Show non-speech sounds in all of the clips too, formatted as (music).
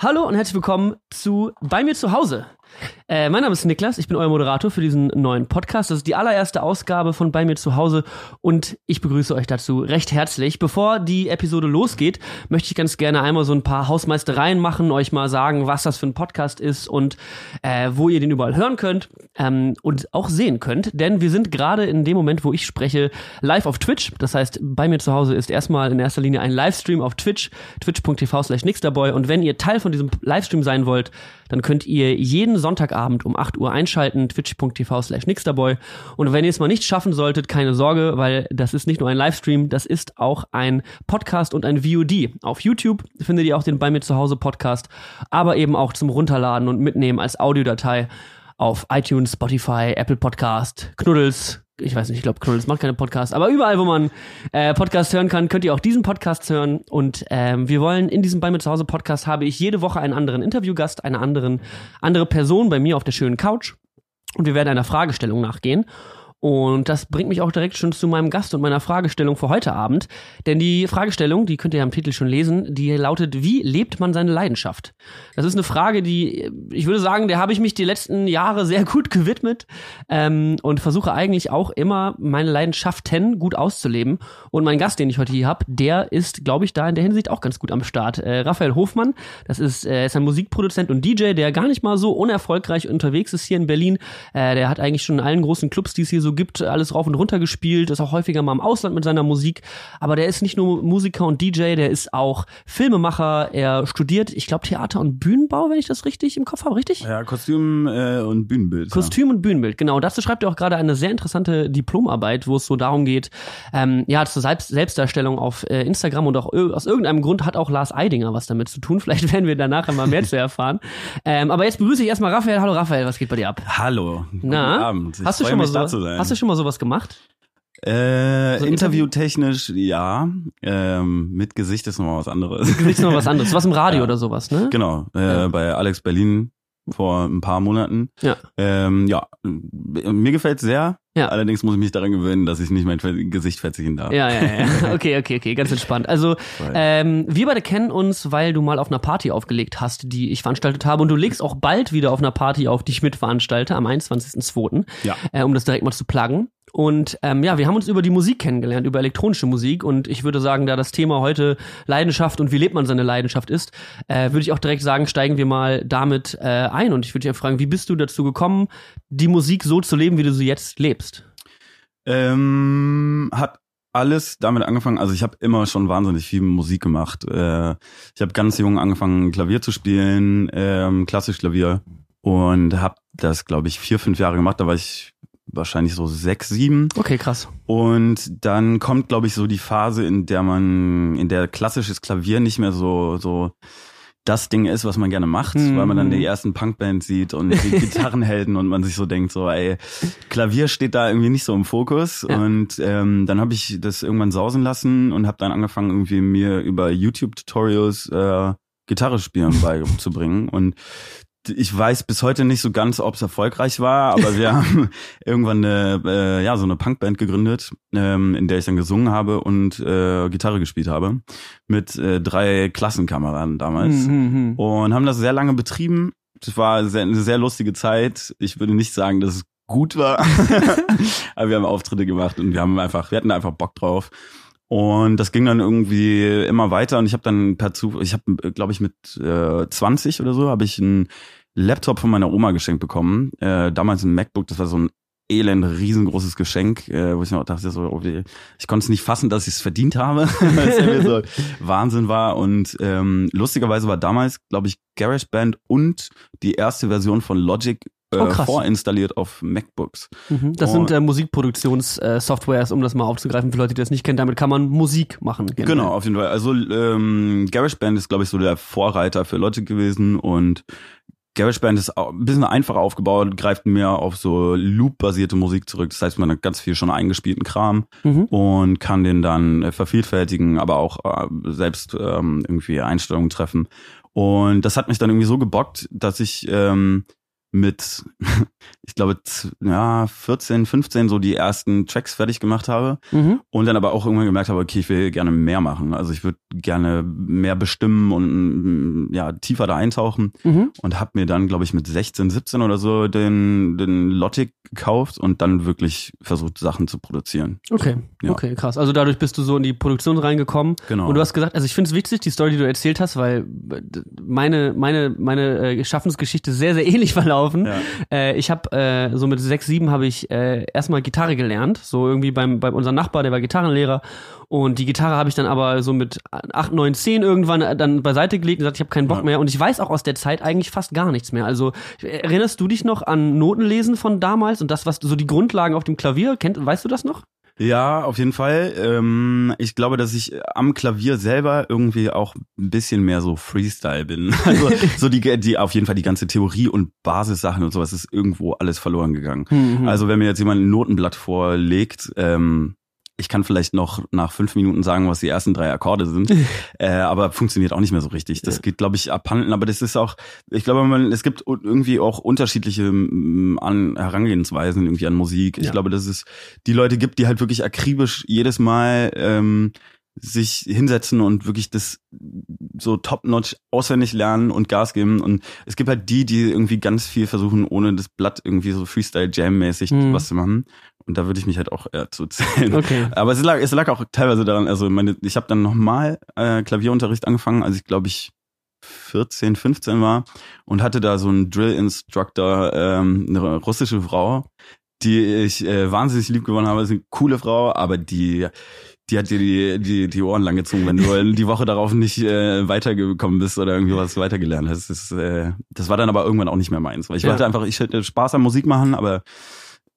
Hallo und herzlich willkommen zu Bei mir zu Hause. Äh, mein Name ist Niklas, ich bin euer Moderator für diesen neuen Podcast. Das ist die allererste Ausgabe von Bei mir zu Hause und ich begrüße euch dazu recht herzlich. Bevor die Episode losgeht, möchte ich ganz gerne einmal so ein paar Hausmeistereien machen, euch mal sagen, was das für ein Podcast ist und äh, wo ihr den überall hören könnt ähm, und auch sehen könnt. Denn wir sind gerade in dem Moment, wo ich spreche, live auf Twitch. Das heißt, bei mir zu Hause ist erstmal in erster Linie ein Livestream auf Twitch, twitch.tv slash nixterboy. Und wenn ihr Teil von diesem Livestream sein wollt, dann könnt ihr jeden Sonntagabend um 8 Uhr einschalten, twitch.tv slash nixterboy. Und wenn ihr es mal nicht schaffen solltet, keine Sorge, weil das ist nicht nur ein Livestream, das ist auch ein Podcast und ein VOD. Auf YouTube findet ihr auch den Bei mir zu Hause Podcast, aber eben auch zum Runterladen und mitnehmen als Audiodatei auf iTunes, Spotify, Apple Podcast, Knuddels, ich weiß nicht, ich glaube, Knuddels macht keine Podcasts, aber überall, wo man äh, Podcasts hören kann, könnt ihr auch diesen Podcast hören. Und ähm, wir wollen in diesem Bei mir zu Hause Podcast habe ich jede Woche einen anderen Interviewgast, eine anderen, andere Person bei mir auf der schönen Couch. Und wir werden einer Fragestellung nachgehen. Und das bringt mich auch direkt schon zu meinem Gast und meiner Fragestellung für heute Abend. Denn die Fragestellung, die könnt ihr ja im Titel schon lesen, die lautet, wie lebt man seine Leidenschaft? Das ist eine Frage, die, ich würde sagen, der habe ich mich die letzten Jahre sehr gut gewidmet ähm, und versuche eigentlich auch immer meine Leidenschaften gut auszuleben. Und mein Gast, den ich heute hier habe, der ist, glaube ich, da in der Hinsicht auch ganz gut am Start. Äh, Raphael Hofmann, das ist, äh, ist ein Musikproduzent und DJ, der gar nicht mal so unerfolgreich unterwegs ist hier in Berlin. Äh, der hat eigentlich schon in allen großen Clubs, die es hier so gibt, alles rauf und runter gespielt, ist auch häufiger mal im Ausland mit seiner Musik. Aber der ist nicht nur Musiker und DJ, der ist auch Filmemacher. Er studiert, ich glaube, Theater und Bühnenbau, wenn ich das richtig im Kopf habe, richtig? Ja, Kostüm äh, und Bühnenbild. Kostüm ja. und Bühnenbild, genau. Dazu schreibt er auch gerade eine sehr interessante Diplomarbeit, wo es so darum geht, ähm, ja, zur Selbst Selbstdarstellung auf äh, Instagram und auch aus irgendeinem Grund hat auch Lars Eidinger was damit zu tun. (laughs) Vielleicht werden wir danach mal mehr zu erfahren. Ähm, aber jetzt begrüße ich erstmal Raphael. Hallo Raphael, was geht bei dir ab? Hallo. Na, guten Abend. Ich hast du schon mal so, Hast du schon mal sowas gemacht? Äh, so interviewtechnisch, ja. Ähm, mit Gesicht ist nochmal was anderes. Mit Gesicht ist nochmal was (laughs) anderes. Was im Radio ja. oder sowas, ne? Genau. Äh, ja. Bei Alex Berlin vor ein paar Monaten. Ja. Ähm, ja, mir gefällt sehr. Ja. Allerdings muss ich mich daran gewöhnen, dass ich nicht mein Gesicht verziehen darf. Ja, ja, ja. (laughs) Okay, okay, okay, ganz entspannt. Also, ähm, wir beide kennen uns, weil du mal auf einer Party aufgelegt hast, die ich veranstaltet habe. Und du legst auch bald wieder auf einer Party auf, die ich mitveranstalte, am 21.02. Ja. Äh, um das direkt mal zu pluggen. Und ähm, ja, wir haben uns über die Musik kennengelernt, über elektronische Musik. Und ich würde sagen, da das Thema heute Leidenschaft und wie lebt man seine Leidenschaft ist, äh, würde ich auch direkt sagen, steigen wir mal damit äh, ein. Und ich würde dich fragen, wie bist du dazu gekommen, die Musik so zu leben, wie du sie jetzt lebst? Ähm, hat alles damit angefangen, also ich habe immer schon wahnsinnig viel Musik gemacht. Äh, ich habe ganz jung angefangen, Klavier zu spielen, ähm, klassisch Klavier. Und habe das, glaube ich, vier, fünf Jahre gemacht. Da war ich wahrscheinlich so sechs, sieben. Okay, krass. Und dann kommt, glaube ich, so die Phase, in der man, in der klassisches Klavier nicht mehr so, so das Ding ist, was man gerne macht, mhm. weil man dann die ersten Punkbands sieht und die (laughs) Gitarrenhelden und man sich so denkt, so, ey, Klavier steht da irgendwie nicht so im Fokus. Ja. Und ähm, dann habe ich das irgendwann sausen lassen und habe dann angefangen, irgendwie mir über YouTube-Tutorials äh, Gitarre spielen (laughs) beizubringen. Und ich weiß bis heute nicht so ganz, ob es erfolgreich war, aber wir (laughs) haben irgendwann eine, äh, ja, so eine Punkband gegründet, ähm, in der ich dann gesungen habe und äh, Gitarre gespielt habe. Mit äh, drei Klassenkameraden damals. Mhm. Und haben das sehr lange betrieben. Es war sehr, eine sehr lustige Zeit. Ich würde nicht sagen, dass es gut war. (laughs) (laughs) aber wir haben Auftritte gemacht und wir haben einfach, wir hatten einfach Bock drauf. Und das ging dann irgendwie immer weiter und ich habe dann per Zufall, ich habe, glaube ich, mit äh, 20 oder so, habe ich ein Laptop von meiner Oma geschenkt bekommen. Äh, damals ein MacBook, das war so ein elend riesengroßes Geschenk, äh, wo ich mir auch dachte, so, oh, ich konnte es nicht fassen, dass ich es verdient habe, (laughs) weil es ja so Wahnsinn war. Und ähm, lustigerweise war damals, glaube ich, GarageBand und die erste Version von Logic äh, oh, vorinstalliert auf MacBooks. Mhm. Das sind äh, Musikproduktionssoftwares, um das mal aufzugreifen für Leute, die das nicht kennen. Damit kann man Musik machen. Generell. Genau, auf jeden Fall. Also ähm, GarageBand ist, glaube ich, so der Vorreiter für Logic gewesen und GarageBand ist ein bisschen einfacher aufgebaut, greift mehr auf so Loop-basierte Musik zurück. Das heißt, man hat ganz viel schon eingespielten Kram mhm. und kann den dann äh, vervielfältigen, aber auch äh, selbst ähm, irgendwie Einstellungen treffen. Und das hat mich dann irgendwie so gebockt, dass ich ähm, mit, (laughs) ich glaube, ja, 14, 15 so die ersten Tracks fertig gemacht habe mhm. und dann aber auch irgendwann gemerkt habe, okay, ich will gerne mehr machen. Also ich würde gerne mehr bestimmen und ja, tiefer da eintauchen mhm. und habe mir dann, glaube ich, mit 16, 17 oder so den, den Logic gekauft und dann wirklich versucht, Sachen zu produzieren. Okay, ja. okay, krass. Also dadurch bist du so in die Produktion reingekommen. Genau. Und du hast gesagt, also ich finde es wichtig, die Story, die du erzählt hast, weil meine, meine, meine äh, Schaffensgeschichte sehr, sehr (laughs) ähnlich verlaufen laufen. Ja. Äh, ich habe äh, so mit sechs, sieben habe ich äh, erstmal Gitarre gelernt, so irgendwie beim, beim unserem Nachbar, der war Gitarrenlehrer. Und die Gitarre habe ich dann aber so mit acht, neun, zehn irgendwann äh, dann beiseite gelegt und gesagt, ich habe keinen Bock ja. mehr. Und ich weiß auch aus der Zeit eigentlich fast gar nichts mehr. Also erinnerst du dich noch an Notenlesen von damals und das, was so die Grundlagen auf dem Klavier kennt? Weißt du das noch? Ja, auf jeden Fall. Ähm, ich glaube, dass ich am Klavier selber irgendwie auch ein bisschen mehr so Freestyle bin. (laughs) Also so die, die auf jeden Fall die ganze Theorie und Basissachen und sowas ist irgendwo alles verloren gegangen. Mhm. Also wenn mir jetzt jemand ein Notenblatt vorlegt, ähm, ich kann vielleicht noch nach fünf Minuten sagen, was die ersten drei Akkorde sind, (laughs) äh, aber funktioniert auch nicht mehr so richtig. Das ja. geht, glaube ich, abhanden. Aber das ist auch, ich glaube, man, es gibt irgendwie auch unterschiedliche m, an Herangehensweisen irgendwie an Musik. Ich ja. glaube, dass es die Leute gibt, die halt wirklich akribisch jedes Mal ähm, sich hinsetzen und wirklich das so top-notch auswendig lernen und Gas geben. Und es gibt halt die, die irgendwie ganz viel versuchen, ohne das Blatt irgendwie so Freestyle-Jam-mäßig mhm. was zu machen. Und da würde ich mich halt auch eher zu zählen. Okay. (laughs) Aber es lag, es lag auch teilweise daran, also meine, ich habe dann nochmal äh, Klavierunterricht angefangen, als ich glaube ich 14, 15 war und hatte da so einen Drill-Instructor, ähm, eine russische Frau, die ich äh, wahnsinnig lieb gewonnen habe. Das ist eine coole Frau, aber die die hat dir die, die, die Ohren lang gezogen, wenn du (laughs) die Woche darauf nicht äh, weitergekommen bist oder irgendwie was weitergelernt hast. Das, äh, das war dann aber irgendwann auch nicht mehr meins. Weil ich ja. wollte einfach, ich hätte Spaß am Musik machen, aber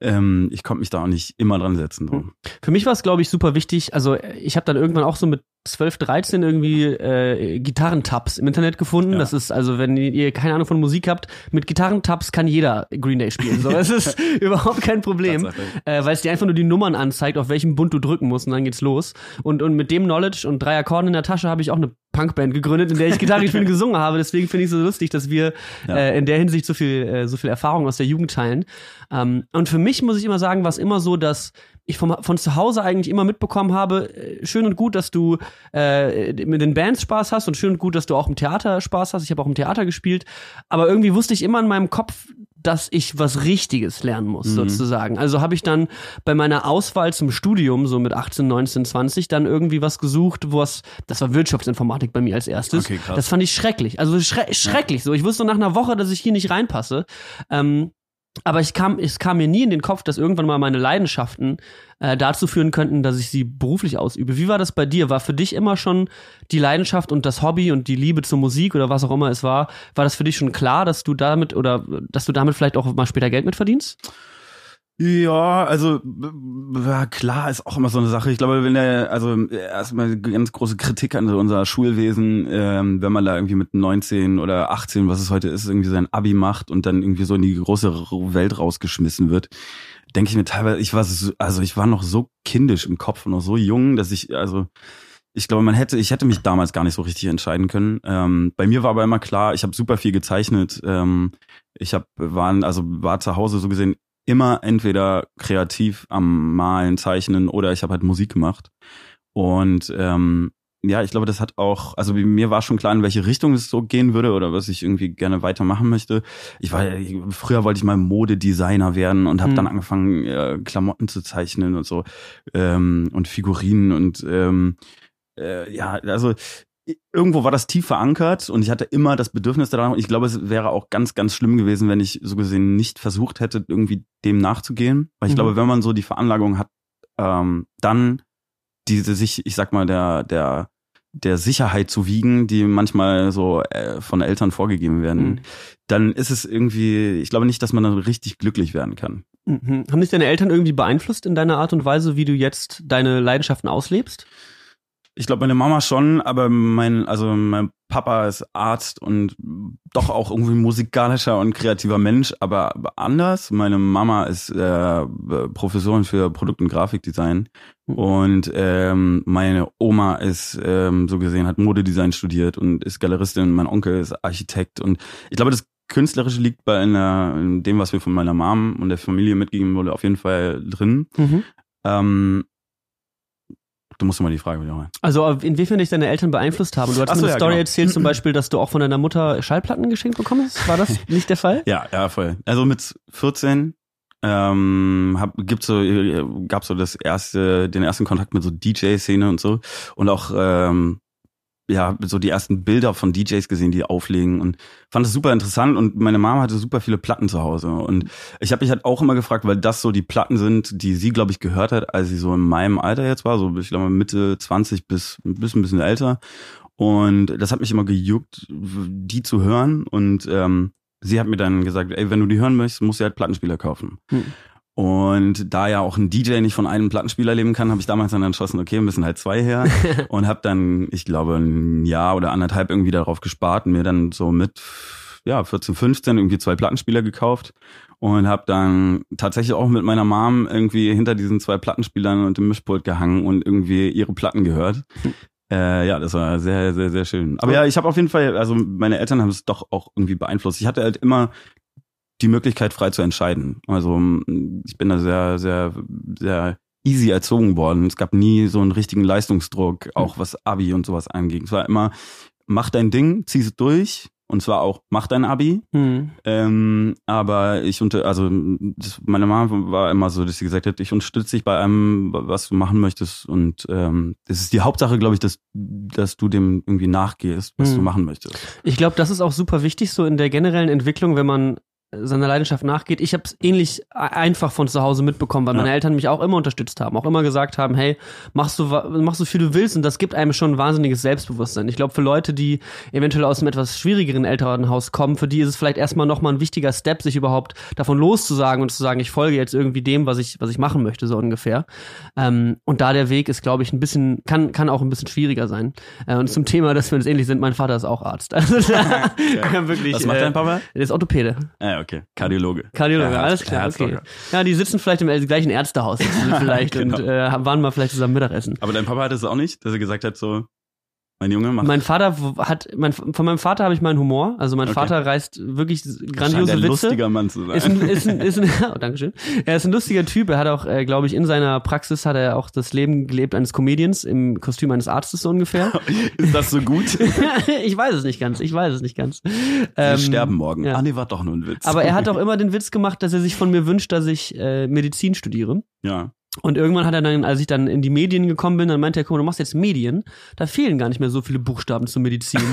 ähm, ich konnte mich da auch nicht immer dran setzen. So. Für mich war es, glaube ich, super wichtig. Also ich habe dann irgendwann auch so mit 12, 13 irgendwie äh, Gitarrentabs im Internet gefunden. Ja. Das ist also, wenn ihr keine Ahnung von Musik habt, mit Gitarrentabs kann jeder Green Day spielen. So, das ist (laughs) (laughs) überhaupt kein Problem, äh, weil es dir einfach nur die Nummern anzeigt, auf welchem Bund du drücken musst und dann geht's los. Und und mit dem Knowledge und drei Akkorden in der Tasche habe ich auch eine Punkband gegründet, in der ich Gitarre spielen gesungen habe. Deswegen finde ich es so lustig, dass wir ja. äh, in der Hinsicht so viel äh, so viel Erfahrung aus der Jugend teilen. Ähm, und für mich muss ich immer sagen, war es immer so, dass ich vom, von zu Hause eigentlich immer mitbekommen habe, äh, schön und gut, dass du äh, mit den Bands Spaß hast und schön und gut, dass du auch im Theater Spaß hast. Ich habe auch im Theater gespielt, aber irgendwie wusste ich immer in meinem Kopf, dass ich was Richtiges lernen muss, mhm. sozusagen. Also habe ich dann bei meiner Auswahl zum Studium, so mit 18, 19, 20, dann irgendwie was gesucht, was, das war Wirtschaftsinformatik bei mir als erstes. Okay, krass. Das fand ich schrecklich. Also schre schrecklich. Ja. So, ich wusste nach einer Woche, dass ich hier nicht reinpasse. Ähm, aber ich kam, es kam mir nie in den Kopf, dass irgendwann mal meine Leidenschaften äh, dazu führen könnten, dass ich sie beruflich ausübe. Wie war das bei dir? War für dich immer schon die Leidenschaft und das Hobby und die Liebe zur Musik oder was auch immer es war, war das für dich schon klar, dass du damit oder dass du damit vielleicht auch mal später Geld mit verdienst? Ja, also ja, klar ist auch immer so eine Sache. Ich glaube, wenn der, also erstmal ganz große Kritik an unser Schulwesen, ähm, wenn man da irgendwie mit 19 oder 18, was es heute ist, irgendwie sein Abi macht und dann irgendwie so in die große Welt rausgeschmissen wird, denke ich mir teilweise, ich war so, also ich war noch so kindisch im Kopf und noch so jung, dass ich, also ich glaube, man hätte, ich hätte mich damals gar nicht so richtig entscheiden können. Ähm, bei mir war aber immer klar, ich habe super viel gezeichnet. Ähm, ich habe waren also war zu Hause so gesehen immer entweder kreativ am Malen, Zeichnen oder ich habe halt Musik gemacht. Und ähm, ja, ich glaube, das hat auch, also mir war schon klar, in welche Richtung es so gehen würde oder was ich irgendwie gerne weitermachen möchte. Ich war, früher wollte ich mal Modedesigner werden und habe mhm. dann angefangen, äh, Klamotten zu zeichnen und so ähm, und Figurinen und ähm, äh, ja, also irgendwo war das tief verankert und ich hatte immer das Bedürfnis daran. Und ich glaube, es wäre auch ganz, ganz schlimm gewesen, wenn ich so gesehen nicht versucht hätte, irgendwie dem nachzugehen. Weil ich mhm. glaube, wenn man so die Veranlagung hat, ähm, dann diese sich, ich sag mal, der, der, der Sicherheit zu wiegen, die manchmal so äh, von Eltern vorgegeben werden, mhm. dann ist es irgendwie, ich glaube nicht, dass man dann richtig glücklich werden kann. Mhm. Haben dich deine Eltern irgendwie beeinflusst in deiner Art und Weise, wie du jetzt deine Leidenschaften auslebst? Ich glaube, meine Mama schon, aber mein, also mein Papa ist Arzt und doch auch irgendwie musikalischer und kreativer Mensch, aber anders. Meine Mama ist äh, Professorin für Produkt- und Grafikdesign mhm. und ähm, meine Oma ist ähm, so gesehen hat Modedesign studiert und ist Galeristin. Mein Onkel ist Architekt und ich glaube, das Künstlerische liegt bei einer, in dem, was mir von meiner Mom und der Familie mitgegeben wurde, auf jeden Fall drin. Mhm. Ähm, du musst mal die Frage wiederholen. Also inwiefern dich deine Eltern beeinflusst haben? Du hast so, eine ja, Story genau. erzählt zum Beispiel, dass du auch von deiner Mutter Schallplatten geschenkt bekommen hast. War das (laughs) nicht der Fall? Ja, ja, voll. Also mit 14 ähm, hab, gibt's so, äh, gab's so das erste, den ersten Kontakt mit so DJ-Szene und so und auch ähm, ja so die ersten Bilder von DJs gesehen, die auflegen und fand es super interessant und meine Mama hatte super viele Platten zu Hause und ich habe mich halt auch immer gefragt, weil das so die Platten sind, die sie glaube ich gehört hat, als sie so in meinem Alter jetzt war, so ich glaube Mitte 20 bis bis ein bisschen älter und das hat mich immer gejuckt, die zu hören und ähm, sie hat mir dann gesagt, ey, wenn du die hören möchtest, musst du halt Plattenspieler kaufen. Hm. Und da ja auch ein DJ nicht von einem Plattenspieler leben kann, habe ich damals dann entschlossen, okay, müssen halt zwei her. (laughs) und habe dann, ich glaube, ein Jahr oder anderthalb irgendwie darauf gespart und mir dann so mit ja 14, 15 irgendwie zwei Plattenspieler gekauft und habe dann tatsächlich auch mit meiner Mom irgendwie hinter diesen zwei Plattenspielern und dem Mischpult gehangen und irgendwie ihre Platten gehört. (laughs) Äh, ja, das war sehr, sehr, sehr schön. Aber ja, ich habe auf jeden Fall, also meine Eltern haben es doch auch irgendwie beeinflusst. Ich hatte halt immer die Möglichkeit, frei zu entscheiden. Also ich bin da sehr, sehr, sehr easy erzogen worden. Es gab nie so einen richtigen Leistungsdruck, auch was Abi und sowas angeht. Es war immer, mach dein Ding, zieh es durch. Und zwar auch, mach dein Abi. Hm. Ähm, aber ich unter, also das, meine Mama war immer so, dass sie gesagt hat, ich unterstütze dich bei allem, was du machen möchtest. Und ähm, das ist die Hauptsache, glaube ich, dass, dass du dem irgendwie nachgehst, was Hm. du machen möchtest. Ich glaube, das ist auch super wichtig, so in der generellen Entwicklung, wenn man seiner Leidenschaft nachgeht. Ich habe es ähnlich e- einfach von zu Hause mitbekommen, weil Ja. meine Eltern mich auch immer unterstützt haben, auch immer gesagt haben, hey, machst du wa- mach so viel du willst und das gibt einem schon ein wahnsinniges Selbstbewusstsein. Ich glaube, für Leute, die eventuell aus einem etwas schwierigeren Elternhaus kommen, für die ist es vielleicht erstmal nochmal ein wichtiger Step, sich überhaupt davon loszusagen und zu sagen, ich folge jetzt irgendwie dem, was ich, was ich machen möchte, so ungefähr. Ähm, und da der Weg ist, glaube ich, ein bisschen, kann, kann auch ein bisschen schwieriger sein. Äh, und zum Thema, dass wir uns ähnlich sind, mein Vater ist auch Arzt. (laughs) Also da, (laughs) wirklich. Was macht äh, dein Papa? Der ist Orthopäde. Ah, okay. Kardiologe. Kardiologe, Ja, alles klar, okay. Ja, die sitzen vielleicht im gleichen Ärztehaus (laughs) vielleicht Genau. und äh, waren mal vielleicht zusammen Mittagessen. Aber dein Papa hat es auch nicht, dass er gesagt hat, so, mein Junge, mach Mein Vater hat, mein, von meinem Vater habe ich meinen Humor. Also mein Okay. Vater reißt wirklich grandiose ein Witze. lustiger Mann zu sein. Ist ein, ist ein, ist (laughs) ein, (laughs) oh, Dankeschön. Er ist ein lustiger Typ. Er hat auch, äh, glaube ich, in seiner Praxis hat er auch das Leben gelebt eines Comedians im Kostüm eines Arztes so ungefähr. (laughs) ist das so gut? ich weiß es nicht ganz. Ich weiß es nicht ganz. Wir Ähm, sterben morgen. ja. Ah, nee, war doch nur ein Witz. Aber er hat auch immer den Witz gemacht, dass er sich von mir wünscht, dass ich äh, Medizin studiere. Ja. Und irgendwann hat er dann, als ich dann in die Medien gekommen bin, dann meinte er, guck mal, du machst jetzt Medien, da fehlen gar nicht mehr so viele Buchstaben zur Medizin. (laughs)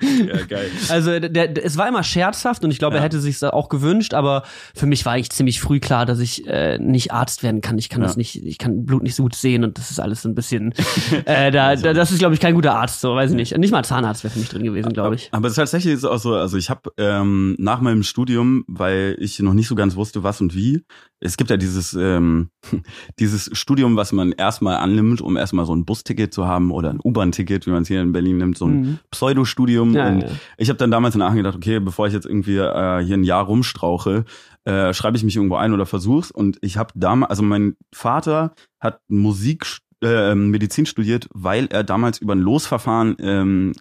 Ja, geil. also der, der, es war immer scherzhaft und ich glaube, er Ja. hätte sich auch gewünscht, aber für mich war eigentlich ziemlich früh klar, dass ich äh, nicht Arzt werden kann. Ich kann Ja. das nicht, ich kann Blut nicht so gut sehen und das ist alles so ein bisschen, (laughs) äh, da, da, das ist, glaube ich, kein guter Arzt, so weiß ich nicht. Nicht mal Zahnarzt wäre für mich drin gewesen, glaube ich. Aber tatsächlich ist es auch so, also ich habe ähm, nach meinem Studium, weil ich noch nicht so ganz wusste, was und wie, es gibt ja dieses, ähm, (laughs) dieses Studium, was man erstmal annimmt, um erstmal so ein Busticket zu haben oder ein U-Bahn-Ticket, wie man es hier in Berlin nimmt, so ein Mhm. Pseudostudium. Ja, und ja. ich habe dann damals in Aachen gedacht, okay, bevor ich jetzt irgendwie äh, hier ein Jahr rumstrauche, äh, schreibe ich mich irgendwo ein oder versuch's. Und ich habe damals, also mein Vater hat Musik, äh, Medizin studiert, weil er damals über ein Losverfahren ähm,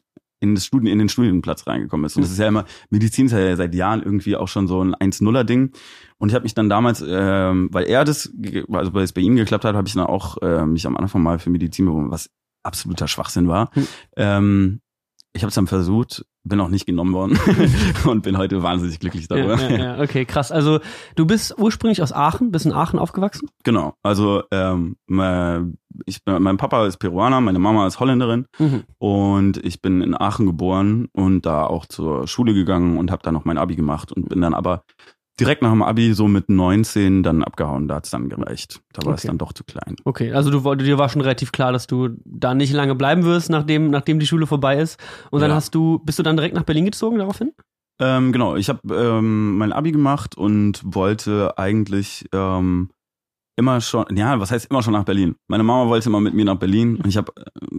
in, das Studien, in den Studienplatz reingekommen ist. Und das ist ja immer, Medizin ist ja seit Jahren irgendwie auch schon so ein 1-0er-Ding. Und ich habe mich dann damals, ähm, weil er das, also weil es bei ihm geklappt hat, habe ich dann auch äh, mich am Anfang mal für Medizin beworben, was absoluter Schwachsinn war. Hm. Ähm, ich habe es dann versucht, bin auch nicht genommen worden (laughs) und bin heute wahnsinnig glücklich darüber. Ja, ja, ja, okay, krass. Also du bist ursprünglich aus Aachen, bist in Aachen aufgewachsen? Genau. Also ähm, ich, mein Papa ist Peruaner, meine Mama ist Holländerin Mhm. und ich bin in Aachen geboren und da auch zur Schule gegangen und habe da noch mein Abi gemacht und bin dann aber direkt nach dem Abi so mit 19 dann abgehauen. Da hat's dann gereicht. Da war es Okay. dann doch zu klein. Okay, also du dir war schon relativ klar, dass du da nicht lange bleiben wirst, nachdem, nachdem die Schule vorbei ist. Und dann Ja. hast du, bist du dann direkt nach Berlin gezogen daraufhin? Ähm, genau, ich habe ähm, mein Abi gemacht und wollte eigentlich ähm, immer schon, ja, was heißt immer schon nach Berlin? Meine Mama wollte immer mit mir nach Berlin und ich habe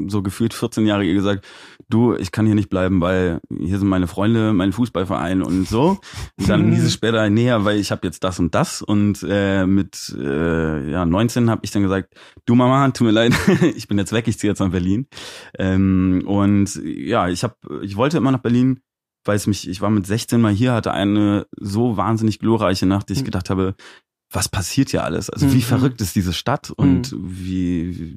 so gefühlt 14 Jahre ihr gesagt, du, ich kann hier nicht bleiben, weil hier sind meine Freunde, mein Fußballverein und so. Und dann hieß es (laughs) später näher, weil ich habe jetzt das und das und äh, mit äh, ja 19 habe ich dann gesagt, du Mama, tut mir leid, (laughs) ich bin jetzt weg, ich ziehe jetzt nach Berlin. Ähm, und ja, ich habe, ich wollte immer nach Berlin weil es mich, ich war mit 16 mal hier, hatte eine so wahnsinnig glorreiche Nacht, dass ich Mhm. gedacht habe, was passiert hier alles? Also wie Mhm. verrückt ist diese Stadt und wie,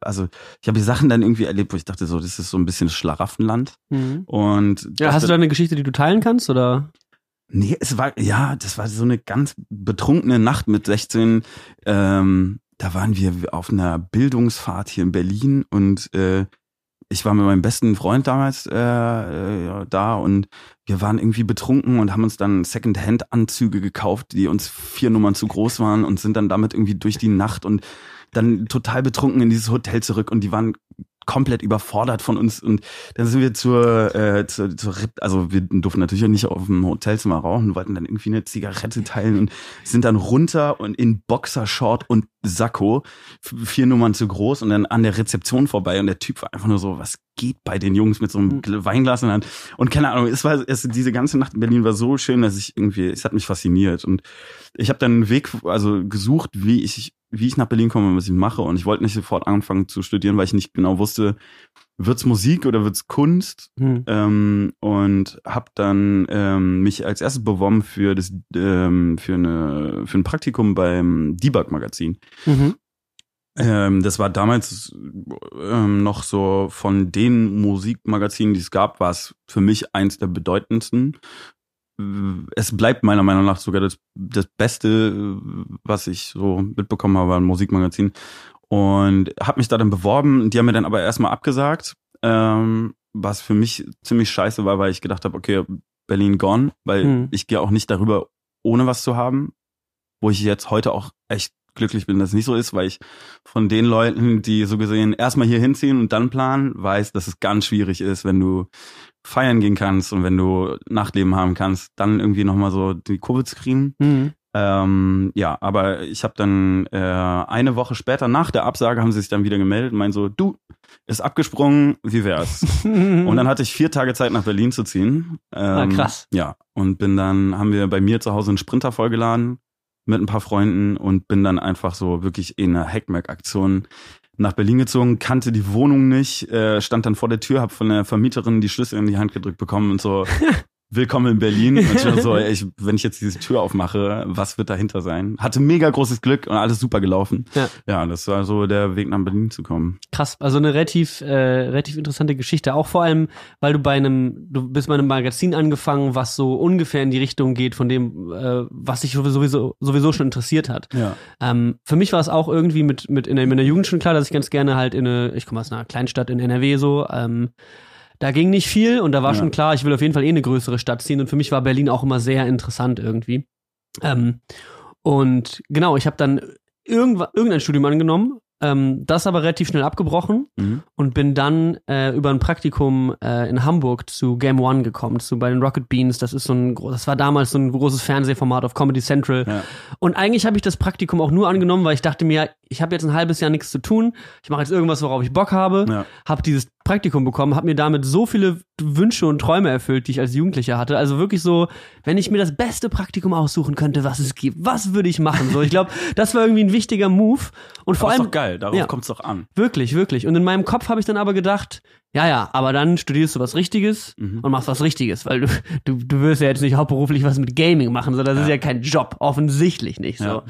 also ich habe hier Sachen dann irgendwie erlebt, wo ich dachte so, das ist so ein bisschen Schlaraffenland Mhm. und Ja, hast du da eine Geschichte, die du teilen kannst, oder? Nee, es war, ja, das war so eine ganz betrunkene Nacht mit 16. Ähm, da waren wir auf einer Bildungsfahrt hier in Berlin und äh, ich war mit meinem besten Freund damals äh, äh, da und wir waren irgendwie betrunken und haben uns dann Second-Hand-Anzüge gekauft, die uns vier Nummern zu groß waren und sind dann damit irgendwie durch die Nacht und dann total betrunken in dieses Hotel zurück und die waren komplett überfordert von uns und dann sind wir zur, äh, zur, zur also wir durften natürlich auch nicht auf dem Hotelzimmer rauchen, wollten dann irgendwie eine Zigarette teilen und sind dann runter und in Boxershort und Sakko, vier Nummern zu groß und dann an der Rezeption vorbei und der Typ war einfach nur so, was geht bei den Jungs mit so einem Gl- Weinglas in der Hand? Und keine Ahnung, es war es, diese ganze Nacht in Berlin war so schön, dass ich irgendwie, es hat mich fasziniert. Und ich habe dann einen Weg, also gesucht, wie ich wie ich nach Berlin komme und was ich mache. Und ich wollte nicht sofort anfangen zu studieren, weil ich nicht genau wusste, wird's Musik oder wird's Kunst Hm. ähm, und habe dann ähm, mich als erstes beworben für das ähm, für eine für ein Praktikum beim Debug Magazin. Mhm. Ähm, das war damals ähm, noch so von den Musikmagazinen, die es gab, war es für mich eins der bedeutendsten. Es bleibt meiner Meinung nach sogar das, das Beste, was ich so mitbekommen habe an Musikmagazin. Und habe mich da dann beworben. Die haben mir dann aber erstmal abgesagt, ähm, was für mich ziemlich scheiße war, weil ich gedacht habe, okay, Berlin gone, weil Hm. ich gehe auch nicht darüber, ohne was zu haben. Wo ich jetzt heute auch echt glücklich bin, dass es nicht so ist, weil ich von den Leuten, die so gesehen erstmal hier hinziehen und dann planen, weiß, dass es ganz schwierig ist, wenn du feiern gehen kannst und wenn du Nachtleben haben kannst, dann irgendwie nochmal so die Kurve zu kriegen. Mhm. Ähm, ja, aber ich habe dann äh, eine Woche später nach der Absage haben sie sich dann wieder gemeldet und meinen so, du, ist abgesprungen, wie wär's? (laughs) Und dann hatte ich vier Tage Zeit nach Berlin zu ziehen. Ähm, Ah, krass. Ja, und bin dann, haben wir bei mir zu Hause einen Sprinter vollgeladen mit ein paar Freunden und bin dann einfach so wirklich in einer Hackmack-Aktion nach Berlin gezogen, kannte die Wohnung nicht, äh, stand dann vor der Tür, hab von der Vermieterin die Schlüssel in die Hand gedrückt bekommen und so, (laughs) willkommen in Berlin. Und so, (laughs) ich, wenn ich jetzt diese Tür aufmache, was wird dahinter sein? Hatte mega großes Glück und alles super gelaufen. Ja. ja, das war so der Weg nach Berlin zu kommen. Krass, also eine relativ, äh, relativ interessante Geschichte. Auch vor allem, weil du bei einem, du bist bei einem Magazin angefangen, was so ungefähr in die Richtung geht von dem, äh, was dich sowieso, sowieso schon interessiert hat. Ja. Ähm, für mich war es auch irgendwie mit, mit in, der, in der Jugend schon klar, dass ich ganz gerne halt in eine, ich komme aus einer Kleinstadt in NRW so, ähm, da ging nicht viel und da war Ja. schon klar, ich will auf jeden Fall eh eine größere Stadt ziehen und für mich war Berlin auch immer sehr interessant irgendwie. Ähm, und genau, ich habe dann irgendein Studium angenommen, ähm, das aber relativ schnell abgebrochen Mhm. und bin dann äh, über ein Praktikum äh, in Hamburg zu Game One gekommen, zu bei den Rocket Beans. Das ist so ein, das war damals so ein großes Fernsehformat auf Comedy Central. Ja. Und eigentlich habe ich das Praktikum auch nur angenommen, weil ich dachte mir, ich habe jetzt ein halbes Jahr nichts zu tun. Ich mache jetzt irgendwas, worauf ich Bock habe. Ja. Habe dieses Praktikum bekommen, habe mir damit so viele Wünsche und Träume erfüllt, die ich als Jugendlicher hatte. Also wirklich so, wenn ich mir das beste Praktikum aussuchen könnte, was es gibt, was würde ich machen? So, ich glaube, (laughs) das war irgendwie ein wichtiger Move. Und vor Aber ist allem doch geil, darauf Ja. kommt's doch an. Wirklich, wirklich. Und in meinem Kopf habe ich dann aber gedacht, ja, ja, aber dann studierst du was Richtiges Mhm. und machst was Richtiges, weil du, du, du wirst ja jetzt nicht hauptberuflich was mit Gaming machen, so das ist Ja. ja kein Job, offensichtlich nicht so. Ja.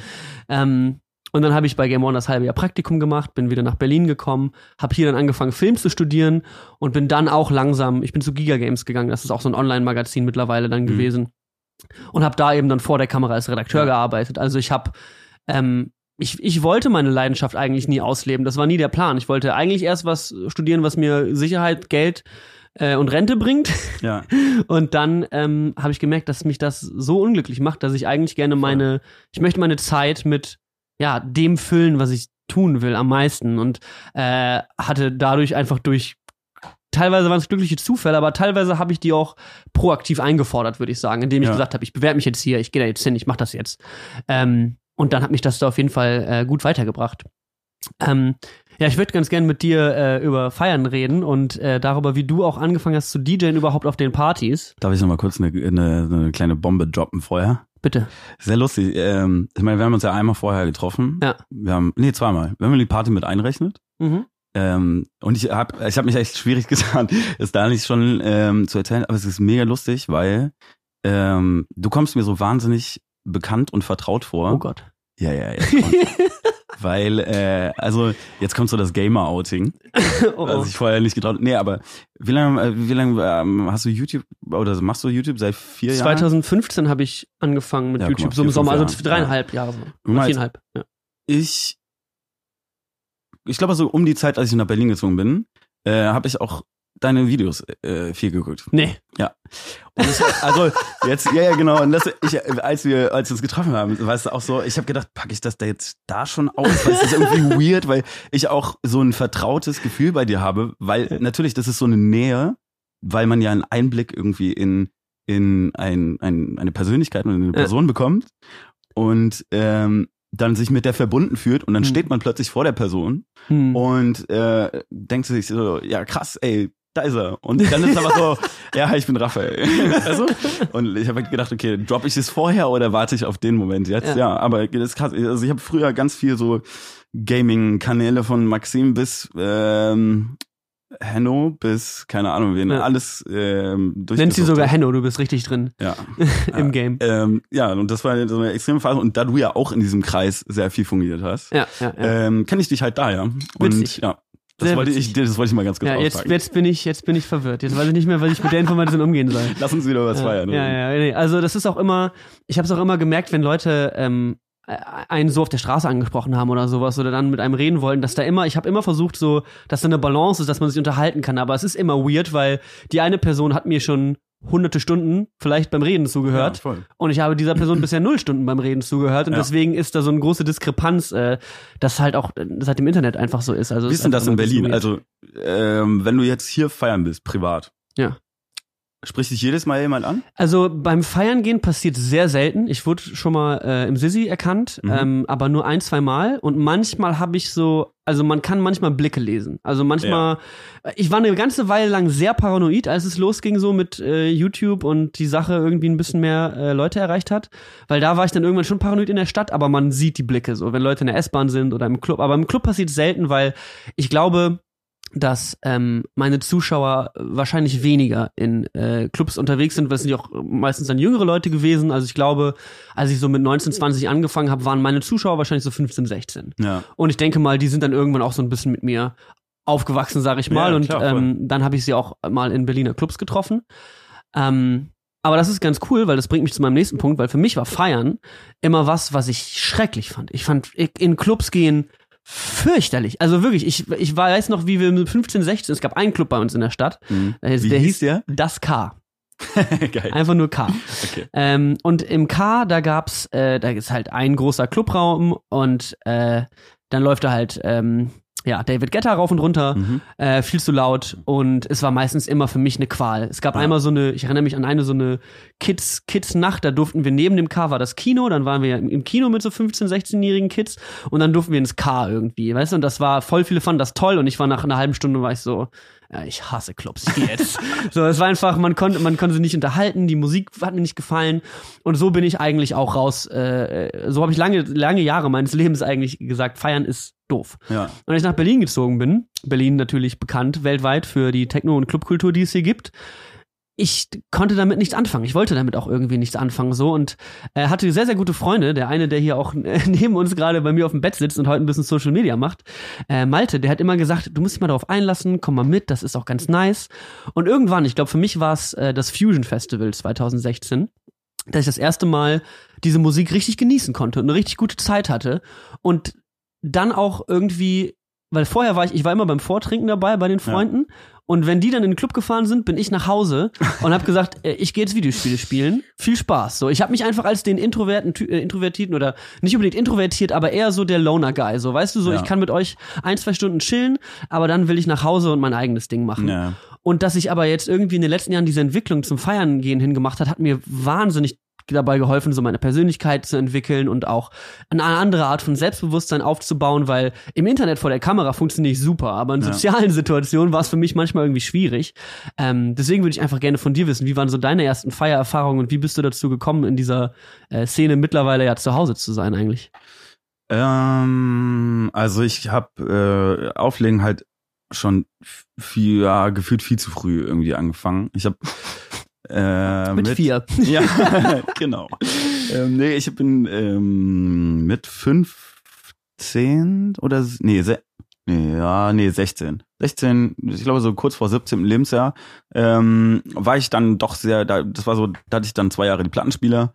Ähm, und dann habe ich bei Game One das halbe Jahr Praktikum gemacht, bin wieder nach Berlin gekommen, habe hier dann angefangen, Film zu studieren und bin dann auch langsam, ich bin zu Giga Games gegangen, das ist auch so ein Online-Magazin mittlerweile dann Mhm. gewesen. Und habe da eben dann vor der Kamera als Redakteur Ja. gearbeitet. Also ich habe ähm, ich, ich wollte meine Leidenschaft eigentlich nie ausleben. Das war nie der Plan. Ich wollte eigentlich erst was studieren, was mir Sicherheit, Geld äh, und Rente bringt. Ja. (laughs) Und dann ähm, habe ich gemerkt, dass mich das so unglücklich macht, dass ich eigentlich gerne meine, ich möchte meine Zeit mit ja dem füllen, was ich tun will, am meisten. Und äh, hatte dadurch einfach durch Teilweise waren es glückliche Zufälle, aber teilweise habe ich die auch proaktiv eingefordert, würde ich sagen, indem ich Ja. gesagt habe, ich bewerbe mich jetzt hier, ich gehe da jetzt hin, ich mache das jetzt. Ähm, und dann hat mich das da auf jeden Fall äh, gut weitergebracht. Ähm, ja, ich würde ganz gern mit dir äh, über Feiern reden und äh, darüber, wie du auch angefangen hast zu DJen überhaupt auf den Partys. Darf ich noch mal kurz eine, eine, eine kleine Bombe droppen vorher? Bitte. Sehr lustig. Ähm, ich meine, wir haben uns ja einmal vorher getroffen. Ja. Wir haben, nee, zweimal. Wenn man die Party mit einrechnet, Mhm. Ähm, und ich habe ich hab mich echt schwierig (laughs) getan, es da nicht schon ähm, zu erzählen, aber es ist mega lustig, weil ähm, du kommst mir so wahnsinnig bekannt und vertraut vor. Oh Gott. Ja, ja, ja. (laughs) Weil, äh, also jetzt kommt so das Gamer-Outing, (laughs) oh, was oh. ich vorher nicht getraut Nee, aber wie lange äh, wie lange ähm, hast du YouTube oder machst du YouTube seit vier Jahren? 2015 habe ich angefangen mit Ja, guck mal, YouTube, so im Sommer, also dreieinhalb Jahre so. Mal, viereinhalb. Ja. Ich, ich glaube so um die Zeit, als ich nach Berlin gezogen bin, äh, habe ich auch deine Videos äh, viel geguckt. Nee. Und ich, also jetzt, ja, ja, genau. Und das, ich, als wir, als wir uns getroffen haben, weißt du auch so, ich habe gedacht, packe ich das da jetzt da schon aus? Weil es ist irgendwie (laughs) weird, weil ich auch so ein vertrautes Gefühl bei dir habe, weil natürlich, das ist so eine Nähe, weil man ja einen Einblick irgendwie in, in ein, ein, eine Persönlichkeit und eine Person bekommt und ähm, dann sich mit der verbunden fühlt und dann Hm. steht man plötzlich vor der Person Hm. und äh, denkt sich so, ja krass, ey, da ist er. Und dann ist es aber so, (laughs) ja, ich bin Raphael. also, und ich habe halt gedacht, okay, droppe ich es vorher oder warte ich auf den Moment jetzt? Ja. Ja, aber das ist krass. Also ich habe früher ganz viel so Gaming-Kanäle von Maxim bis ähm, Henno bis, keine Ahnung, wen, Ja. alles ähm, Nennt sie durchgesuchtet. sogar Henno, du bist richtig drin Ja. (laughs) im Game. Ähm, ja, und das war so eine extreme Phase. Und da du ja auch in diesem Kreis sehr viel fungiert hast, Ja, ja, ja. ähm, kenne ich dich halt da, ja. Und Witzig. ja, das wollte, ich, das wollte ich mal ganz kurz ja, jetzt, jetzt bin ich, jetzt bin ich verwirrt. Jetzt weiß ich nicht mehr, was ich mit der Information umgehen soll. (laughs) Lass uns wieder was ja, feiern. Ja, ja, nee. Also das ist auch immer, ich habe es auch immer gemerkt, wenn Leute ähm, äh, einen so auf der Straße angesprochen haben oder sowas oder dann mit einem reden wollten, dass da immer, ich habe immer versucht so, dass da eine Balance ist, dass man sich unterhalten kann, aber es ist immer weird, weil die eine Person hat mir schon hunderte Stunden vielleicht beim Reden zugehört Ja, und ich habe dieser Person bisher null Stunden beim Reden zugehört und Ja. deswegen ist da so eine große Diskrepanz, äh, das halt auch äh, seit dem Internet einfach so ist. Also Wie ist denn das in Berlin? Also, ähm, wenn du jetzt hier feiern bist, privat. Ja. Spricht dich jedes Mal jemand an? Also beim Feiern gehen passiert sehr selten. Ich wurde schon mal äh, im Sisi erkannt, Mhm. ähm, aber nur ein, zwei Mal. Und manchmal habe ich so, also man kann manchmal Blicke lesen. Also manchmal, ich war eine ganze Weile lang sehr paranoid, als es losging so mit äh, YouTube und die Sache irgendwie ein bisschen mehr äh, Leute erreicht hat. Weil da war ich dann irgendwann schon paranoid in der Stadt, aber man sieht die Blicke so, wenn Leute in der S-Bahn sind oder im Club. Aber im Club passiert es selten, weil ich glaube, dass ähm, meine Zuschauer wahrscheinlich weniger in äh, Clubs unterwegs sind, weil es sind ja auch meistens dann jüngere Leute gewesen. Also ich glaube, als ich so mit 19, 20 angefangen habe, waren meine Zuschauer wahrscheinlich so 15, 16. Ja. Und ich denke mal, die sind dann irgendwann auch so ein bisschen mit mir aufgewachsen, sage ich mal. Ja, und klar, voll. ähm, dann habe ich sie auch mal in Berliner Clubs getroffen. Ähm, aber das ist ganz cool, weil das bringt mich zu meinem nächsten Punkt, weil für mich war Feiern immer was, was ich schrecklich fand. Ich fand in Clubs gehen fürchterlich. Also wirklich, ich, ich weiß noch, wie wir mit 15, 16, es gab einen Club bei uns in der Stadt, Mhm. der, Wie der hieß hieß der? Das K. (laughs) Geil. Einfach nur K. (laughs) Okay. Ähm, und im K, da gab's, äh, da ist halt ein großer Clubraum und äh, dann läuft da halt ähm, ja, David Guetta rauf und runter, Mhm. äh, viel zu laut und es war meistens immer für mich eine Qual. Es gab Ja. einmal so eine, ich erinnere mich an eine so eine Kids Kids Nacht, da durften wir neben dem K war das Kino, dann waren wir im im Kino mit so 15, 16-jährigen Kids und dann durften wir ins K irgendwie, weißt du, und das war voll viele fanden das toll und ich war nach einer halben Stunde war ich so ja, ich hasse Clubs ich geh jetzt. (laughs) so, es war einfach, man konnte, man konnte sich nicht unterhalten, die Musik hat mir nicht gefallen und so bin ich eigentlich auch raus. Äh, äh, so habe ich lange, lange Jahre meines Lebens eigentlich gesagt, feiern ist doof. Ja. Und als ich nach Berlin gezogen bin, Berlin natürlich bekannt weltweit für die Techno- und Clubkultur, die es hier gibt, ich konnte damit nichts anfangen. Ich wollte damit auch irgendwie nichts anfangen so und äh, hatte sehr, sehr gute Freunde. Der eine, der hier auch äh, (laughs) neben uns gerade bei mir auf dem Bett sitzt und heute ein bisschen Social Media macht, äh, Malte, der hat immer gesagt, du musst dich mal darauf einlassen, komm mal mit, das ist auch ganz nice. Und irgendwann, ich glaube, für mich war es äh, das Fusion Festival 2016 dass ich das erste Mal diese Musik richtig genießen konnte und eine richtig gute Zeit hatte und dann auch irgendwie, weil vorher war ich, ich war immer beim Vortrinken dabei bei den Freunden und wenn die dann in den Club gefahren sind, bin ich nach Hause und habe gesagt, äh, ich gehe jetzt Videospiele spielen. Viel Spaß. So, ich habe mich einfach als den introverten, äh, introvertierten oder nicht unbedingt introvertiert, aber eher so der Loner Guy. So, weißt du, so Ja. ich kann mit euch ein zwei Stunden chillen, aber dann will ich nach Hause und mein eigenes Ding machen. Ja. Und dass ich aber jetzt irgendwie in den letzten Jahren diese Entwicklung zum Feiern gehen hingemacht hat, hat mir wahnsinnig dabei geholfen, so meine Persönlichkeit zu entwickeln und auch eine andere Art von Selbstbewusstsein aufzubauen, weil im Internet vor der Kamera funktioniert ich super, aber in Ja. sozialen (laughs) Situationen war es für mich manchmal irgendwie schwierig. Ähm, deswegen würde ich einfach gerne von dir wissen, wie waren so deine ersten Feiererfahrungen und wie bist du dazu gekommen, in dieser äh, Szene mittlerweile ja zu Hause zu sein eigentlich? Ähm, also ich habe äh, Auflegen halt schon viel, ja, gefühlt viel zu früh irgendwie angefangen. Ich habe äh, mit, mit, vier. (laughs) Ja, (laughs) genau. Ähm, nee, ich bin ähm, mit fünf, zehn oder nee, se, nee, ja, nee, 16. 16, ich glaube so kurz vor 17. Lebensjahr, ähm, war ich dann doch sehr, da, das war so, da hatte ich dann zwei Jahre die Plattenspieler.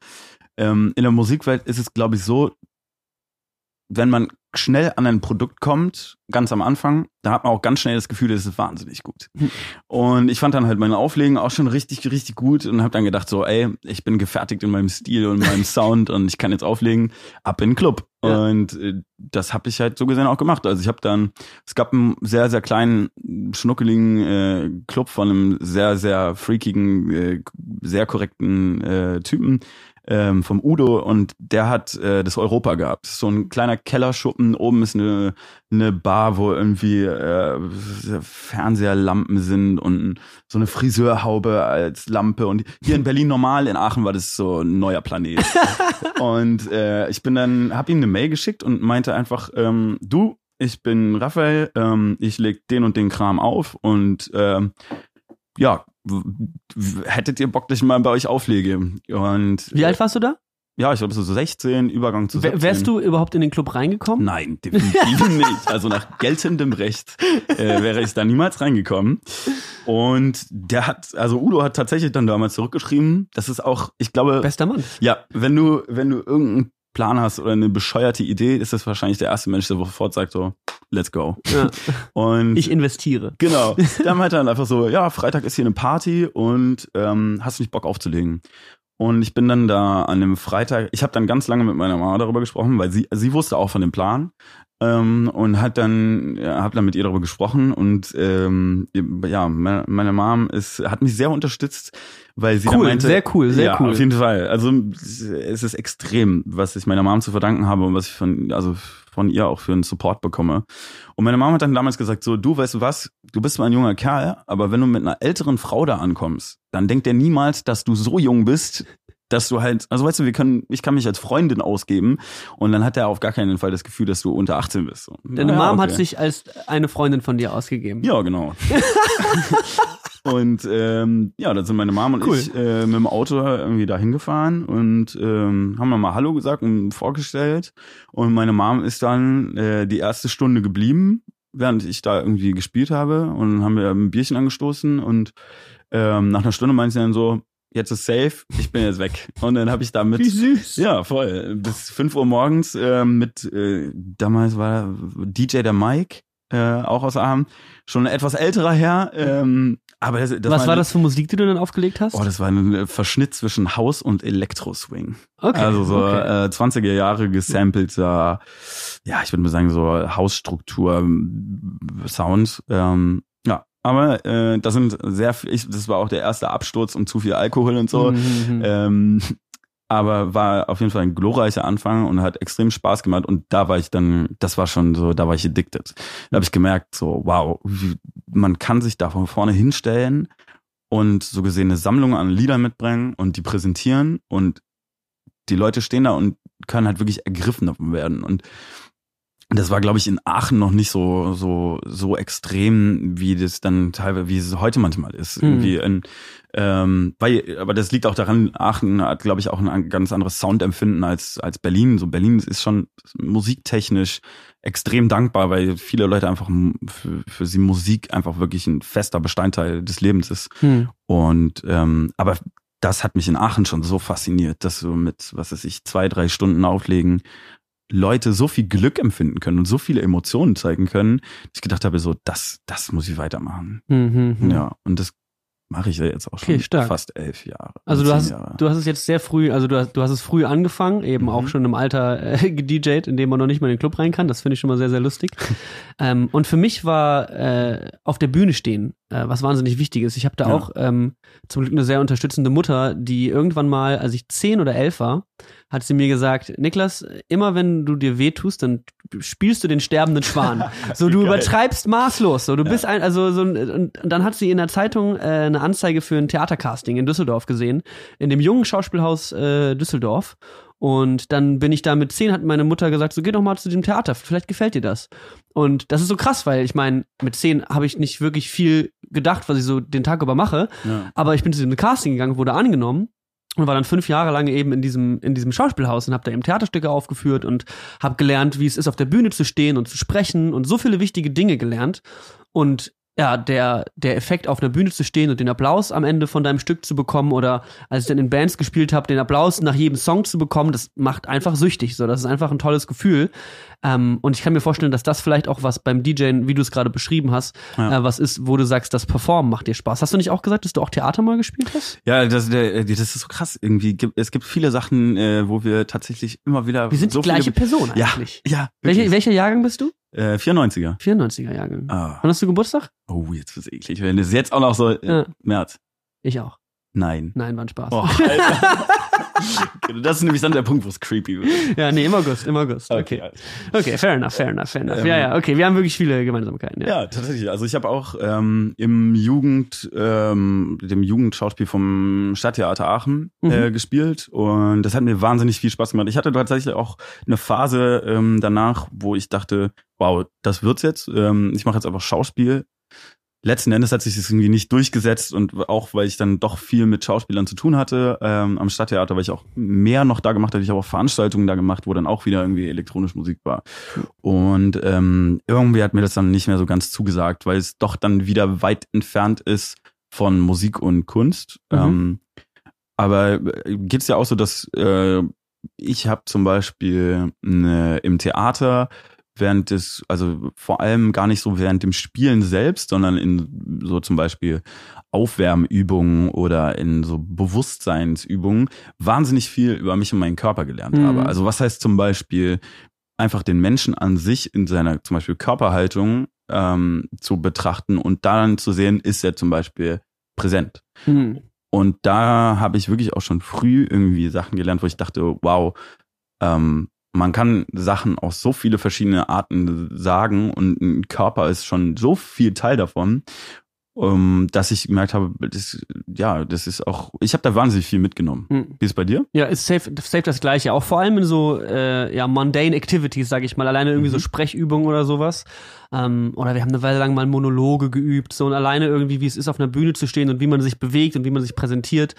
Ähm, in der Musikwelt ist es, glaube ich, so, wenn man schnell an ein Produkt kommt, ganz am Anfang, da hat man auch ganz schnell das Gefühl, das ist wahnsinnig gut. Und ich fand dann halt meine Auflegen auch schon richtig, richtig gut und habe dann gedacht so, ey, ich bin gefertigt in meinem Stil und meinem (laughs) Sound und ich kann jetzt auflegen, ab in den Club. Ja. Und äh, das habe ich halt so gesehen auch gemacht. Also ich habe dann, es gab einen sehr, sehr kleinen, schnuckeligen äh, Club von einem sehr, sehr freakigen, äh, sehr korrekten äh, Typen, ähm, vom Udo und der hat äh, das Europa gehabt. So ein kleiner Kellerschuppen, oben ist eine, eine Bar, wo irgendwie äh, Fernseherlampen sind und so eine Friseurhaube als Lampe. Und hier in Berlin normal, in Aachen war das so ein neuer Planet. (laughs) und äh, ich bin dann, hab ihm eine Mail geschickt und meinte einfach, ähm, du, ich bin Raphael, ähm, ich leg den und den Kram auf und ähm, ja, hättet ihr Bock, dass ich mal bei euch auflege? Und Wie alt warst du da? Ja, ich glaube so 16, Übergang zu 17. Wärst du überhaupt in den Club reingekommen? Nein, definitiv (laughs) nicht. Also nach geltendem Recht äh, wäre ich da niemals reingekommen. Und der hat, also Udo hat tatsächlich dann damals zurückgeschrieben, das ist auch, ich glaube. Bester Mann. Ja, wenn du, wenn du irgendeinen Plan hast oder eine bescheuerte Idee, ist das wahrscheinlich der erste Mensch, der sofort sagt so, let's go. Ja. (laughs) Und ich investiere. Genau. (laughs) Dann meinte er dann einfach so, ja, Freitag ist hier eine Party und ähm, hast du nicht Bock aufzulegen? Und ich bin dann da an dem Freitag, ich habe dann ganz lange mit meiner Mama darüber gesprochen, weil sie, sie wusste auch von dem Plan ähm, und hat dann, ja, hab dann mit ihr darüber gesprochen und ähm, ja, meine, meine Mom ist, hat mich sehr unterstützt, weil sie cool, meinte, sehr cool, sehr ja, cool. Auf jeden Fall. Also es ist extrem, was ich meiner Mom zu verdanken habe und was ich von, also von ihr auch für einen Support bekomme. Und meine Mom hat dann damals gesagt, so, du weißt du was, du bist zwar ein junger Kerl, aber wenn du mit einer älteren Frau da ankommst, dann denkt der niemals, dass du so jung bist, dass du halt, also weißt du, wir können, ich kann mich als Freundin ausgeben und dann hat er auf gar keinen Fall das Gefühl, dass du unter 18 bist. So. Deine naja, Mom okay. hat sich als eine Freundin von dir ausgegeben. Ja, genau. (laughs) und ähm, ja, dann sind meine Mom und cool. ich äh, mit dem Auto irgendwie da hingefahren und ähm, haben mal Hallo gesagt und vorgestellt. Und meine Mom ist dann äh, die erste Stunde geblieben, während ich da irgendwie gespielt habe. Und dann haben wir ein Bierchen angestoßen und ähm, nach einer Stunde meinte sie dann so, jetzt ist safe, ich bin jetzt weg. Und dann habe ich damit. Wie süß. Ja, voll. Bis 5 Uhr morgens äh, mit, äh, damals war DJ der Mike, äh, auch aus Aachen, schon ein etwas älterer Herr. Ähm, aber das, das Was war, war das für Musik, die du dann aufgelegt hast? Oh, das war ein Verschnitt zwischen House und Elektro-Swing. Okay. Also so okay. äh, 20er Jahre gesampelter, ja, ich würde mal sagen, so Hausstruktur, Sound. Ähm, aber äh, das sind sehr, ich, das war auch der erste Absturz und zu viel Alkohol und so. Mhm. mhm. Ähm, (laughs) aber war auf jeden Fall ein glorreicher Anfang und hat extrem Spaß gemacht. Und da war ich dann, das war schon so, da war ich addicted. Da habe ich gemerkt, so, wow, man kann sich da von vorne hinstellen und so gesehen eine Sammlung an Liedern mitbringen und die präsentieren und die Leute stehen da und können halt wirklich ergriffen werden. Und das war, glaube ich, in Aachen noch nicht so so so extrem, wie das dann teilweise, wie es heute manchmal ist. Mhm. Irgendwie in, ähm, weil, aber das liegt auch daran, Aachen hat, glaube ich, auch ein ganz anderes Soundempfinden als als Berlin. So Berlin ist schon musiktechnisch extrem dankbar, weil viele Leute einfach für, für sie Musik einfach wirklich ein fester Bestandteil des Lebens ist. Mhm. Und ähm, aber das hat mich in Aachen schon so fasziniert, dass du mit, was weiß ich, zwei, drei Stunden auflegen Leute so viel Glück empfinden können und so viele Emotionen zeigen können, dass ich gedacht habe, so, das, das muss ich weitermachen. Mhm, mhm. ja, und das mache ich ja jetzt auch schon okay, fast elf Jahre. Also du hast, Jahre. du hast es jetzt sehr früh, also du hast, du hast es früh angefangen, eben mhm. auch schon im Alter äh, (laughs) gedjed, in dem man noch nicht mal in den Club rein kann. Das finde ich schon mal sehr, sehr lustig. (laughs) ähm, und für mich war äh, auf der Bühne stehen was wahnsinnig wichtig ist. Ich habe da ja. auch ähm, zum Glück eine sehr unterstützende Mutter, die irgendwann mal, als ich zehn oder elf war, hat sie mir gesagt, Niklas, immer wenn du dir weh tust, dann spielst du den sterbenden Schwan. (laughs) so, du übertreibst maßlos. So, du ja. bist ein, also so, und, und dann hat sie in der Zeitung äh, eine Anzeige für ein Theatercasting in Düsseldorf gesehen, in dem jungen Schauspielhaus äh, Düsseldorf. Und dann bin ich da mit zehn, hat meine Mutter gesagt, so geh doch mal zu dem Theater, vielleicht gefällt dir das. Und das ist so krass, weil ich meine, mit zehn habe ich nicht wirklich viel gedacht, was ich so den Tag über mache. Ja. Aber ich bin zu dem Casting gegangen, wurde angenommen und war dann fünf Jahre lang eben in diesem in diesem Schauspielhaus und habe da eben Theaterstücke aufgeführt und habe gelernt, wie es ist, auf der Bühne zu stehen und zu sprechen und so viele wichtige Dinge gelernt. Und ja, der, der Effekt auf einer Bühne zu stehen und den Applaus am Ende von deinem Stück zu bekommen oder als ich dann in Bands gespielt habe, den Applaus nach jedem Song zu bekommen, das macht einfach süchtig. So, das ist einfach ein tolles Gefühl. Ähm, und ich kann mir vorstellen, dass das vielleicht auch was beim DJen, wie du es gerade beschrieben hast, Ja. äh, was ist, wo du sagst, das Performen macht dir Spaß. Hast du nicht auch gesagt, dass du auch Theater mal gespielt hast? Ja, das, der, das ist so krass. Irgendwie es gibt viele Sachen, äh, wo wir tatsächlich immer wieder Wir sind so die gleiche Person Ja, eigentlich. ja. Welche, wirklich. welcher Jahrgang bist du? Äh, 94er. 94er Jahrgang. Ah. Wann hast du Geburtstag? Oh, jetzt wird's eklig. Wenn es jetzt auch noch so äh, Ja. März. Ich auch. Nein. Nein, war ein Spaß. Oh, (laughs) Alter. (laughs) das ist nämlich dann der Punkt, wo es creepy wird. Ja, nee, im August, im August. Okay. alles. Okay, fair enough, fair enough, fair enough. Ähm, ja, ja, okay, wir haben wirklich viele Gemeinsamkeiten. Ja. Ja, tatsächlich. Also ich habe auch ähm, im Jugend, ähm, dem Jugendschauspiel vom Stadttheater Aachen äh, gespielt und das hat mir wahnsinnig viel Spaß gemacht. Ich hatte tatsächlich auch eine Phase ähm, danach, wo ich dachte, wow, das wird's jetzt. Ähm, ich mache jetzt einfach Schauspiel. Letzten Endes hat sich das irgendwie nicht durchgesetzt und auch weil ich dann doch viel mit Schauspielern zu tun hatte ähm, am Stadttheater, weil ich auch mehr noch da gemacht habe. Ich habe auch Veranstaltungen da gemacht, wo dann auch wieder irgendwie elektronische Musik war. Und ähm, irgendwie hat mir das dann nicht mehr so ganz zugesagt, weil es doch dann wieder weit entfernt ist von Musik und Kunst. Mhm. Ähm, aber äh, geht's ja auch so, dass äh, ich habe zum Beispiel ne, im Theater während des, also vor allem gar nicht so während dem Spielen selbst, sondern in so zum Beispiel Aufwärmübungen oder in so Bewusstseinsübungen wahnsinnig viel über mich und meinen Körper gelernt Mhm. habe. Also was heißt zum Beispiel einfach den Menschen an sich in seiner zum Beispiel Körperhaltung ähm, zu betrachten und dann zu sehen, ist er zum Beispiel präsent. Hm. Und da habe ich wirklich auch schon früh irgendwie Sachen gelernt, wo ich dachte, wow, ähm, man kann Sachen auf so viele verschiedene Arten sagen und ein Körper ist schon so viel Teil davon, ähm, dass ich gemerkt habe, das, ja, das ist auch, ich habe da wahnsinnig viel mitgenommen. Hm. Wie ist es bei dir? Ja, ist safe, safe das Gleiche. Auch vor allem in so äh, ja, mundane Activities, sag ich mal. Alleine irgendwie so Mhm. Sprechübungen oder sowas. Ähm, oder wir haben eine Weile lang mal Monologe geübt. So und alleine irgendwie, wie es ist, auf einer Bühne zu stehen und wie man sich bewegt und wie man sich präsentiert.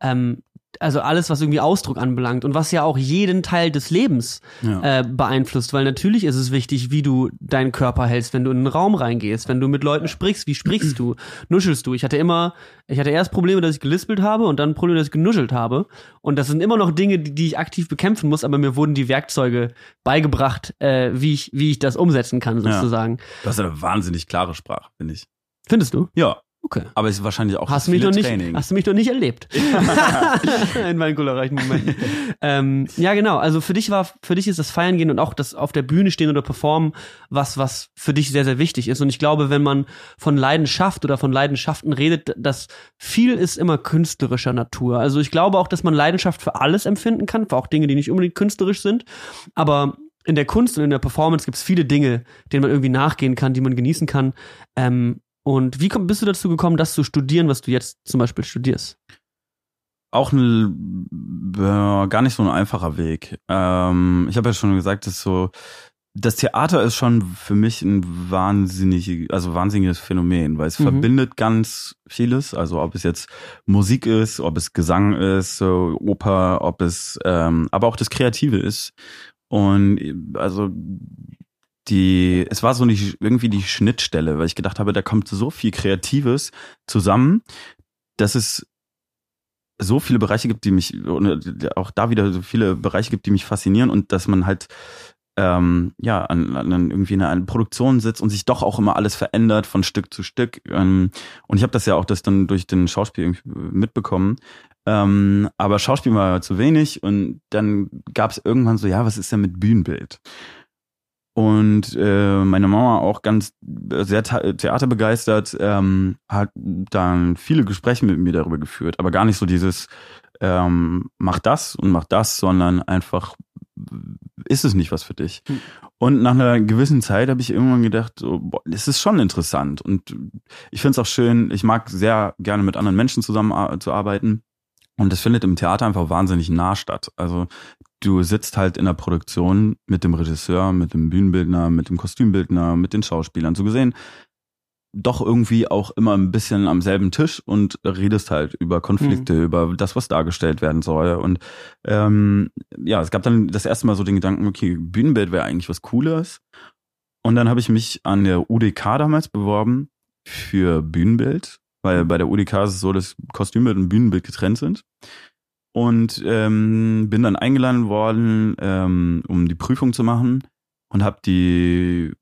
Ähm, also alles, was irgendwie Ausdruck anbelangt und was ja auch jeden Teil des Lebens Ja. äh, beeinflusst, weil natürlich ist es wichtig, wie du deinen Körper hältst, wenn du in einen Raum reingehst, wenn du mit Leuten sprichst, wie sprichst du, (clears throat) nuschelst du. Ich hatte immer, ich hatte erst Probleme, dass ich gelispelt habe und dann Probleme, dass ich genuschelt habe. Und das sind immer noch Dinge, die, die ich aktiv bekämpfen muss, aber mir wurden die Werkzeuge beigebracht, äh, wie ich, wie ich das umsetzen kann, Ja. sozusagen. Du hast eine wahnsinnig klare Sprache, finde ich. Findest du? Ja, Okay. aber es ist wahrscheinlich auch Hast du mich viele noch nicht, Training. hast du mich noch nicht erlebt. (laughs) In meinen glorreichen Momenten. ähm, ja, genau. Also für dich war, für dich ist das Feiern gehen und auch das auf der Bühne stehen oder performen was, was für dich sehr, sehr wichtig ist. Und ich glaube, wenn man von Leidenschaft oder von Leidenschaften redet, dass viel ist immer künstlerischer Natur. Also ich glaube auch, dass man Leidenschaft für alles empfinden kann, für auch Dinge, die nicht unbedingt künstlerisch sind. Aber in der Kunst und in der Performance gibt es viele Dinge, denen man irgendwie nachgehen kann, die man genießen kann. Ähm, und wie komm, bist du dazu gekommen, das zu studieren, was du jetzt zum Beispiel studierst? auch ein, äh, gar nicht so ein einfacher Weg. Ähm, ich habe ja schon gesagt, dass so das Theater ist schon für mich ein wahnsinnig, also wahnsinniges Phänomen, weil es Mhm. verbindet ganz vieles. Also ob es jetzt Musik ist, ob es Gesang ist, so Oper, ob es, ähm, aber auch das Kreative ist. Und also die, es war so nicht irgendwie die Schnittstelle, weil ich gedacht habe, da kommt so viel Kreatives zusammen, dass es so viele Bereiche gibt, die mich, und auch da wieder so viele Bereiche gibt, die mich faszinieren und dass man halt ähm, ja an, an irgendwie in einer Produktion sitzt und sich doch auch immer alles verändert von Stück zu Stück. Ähm, und ich habe das ja auch das dann durch den Schauspiel irgendwie mitbekommen. Ähm, aber Schauspiel war zu wenig und dann gab es irgendwann so, ja, was ist denn mit Bühnenbild? Und äh, meine Mama auch ganz sehr the- theaterbegeistert, ähm, hat dann viele Gespräche mit mir darüber geführt, aber gar nicht so dieses ähm, mach das und mach das, sondern einfach ist es nicht was für dich. Hm. Und nach einer gewissen Zeit habe ich irgendwann gedacht, so, boah, das ist schon interessant und ich finde es auch schön. Ich mag sehr gerne mit anderen Menschen zusammen zu arbeiten Und das findet im Theater einfach wahnsinnig nah statt. Also du sitzt halt in der Produktion mit dem Regisseur, mit dem Bühnenbildner, mit dem Kostümbildner, mit den Schauspielern. So gesehen doch irgendwie auch immer ein bisschen am selben Tisch und redest halt über Konflikte, mhm. über das, was dargestellt werden soll. Und ähm, ja, es gab dann das erste Mal so den Gedanken, okay, Bühnenbild wäre eigentlich was Cooles. Und dann habe ich mich an der UDK damals beworben für Bühnenbild, weil bei der UDK ist es so, dass Kostümbild und Bühnenbild getrennt sind. Und ähm, bin dann eingeladen worden, ähm, um die Prüfung zu machen und habe die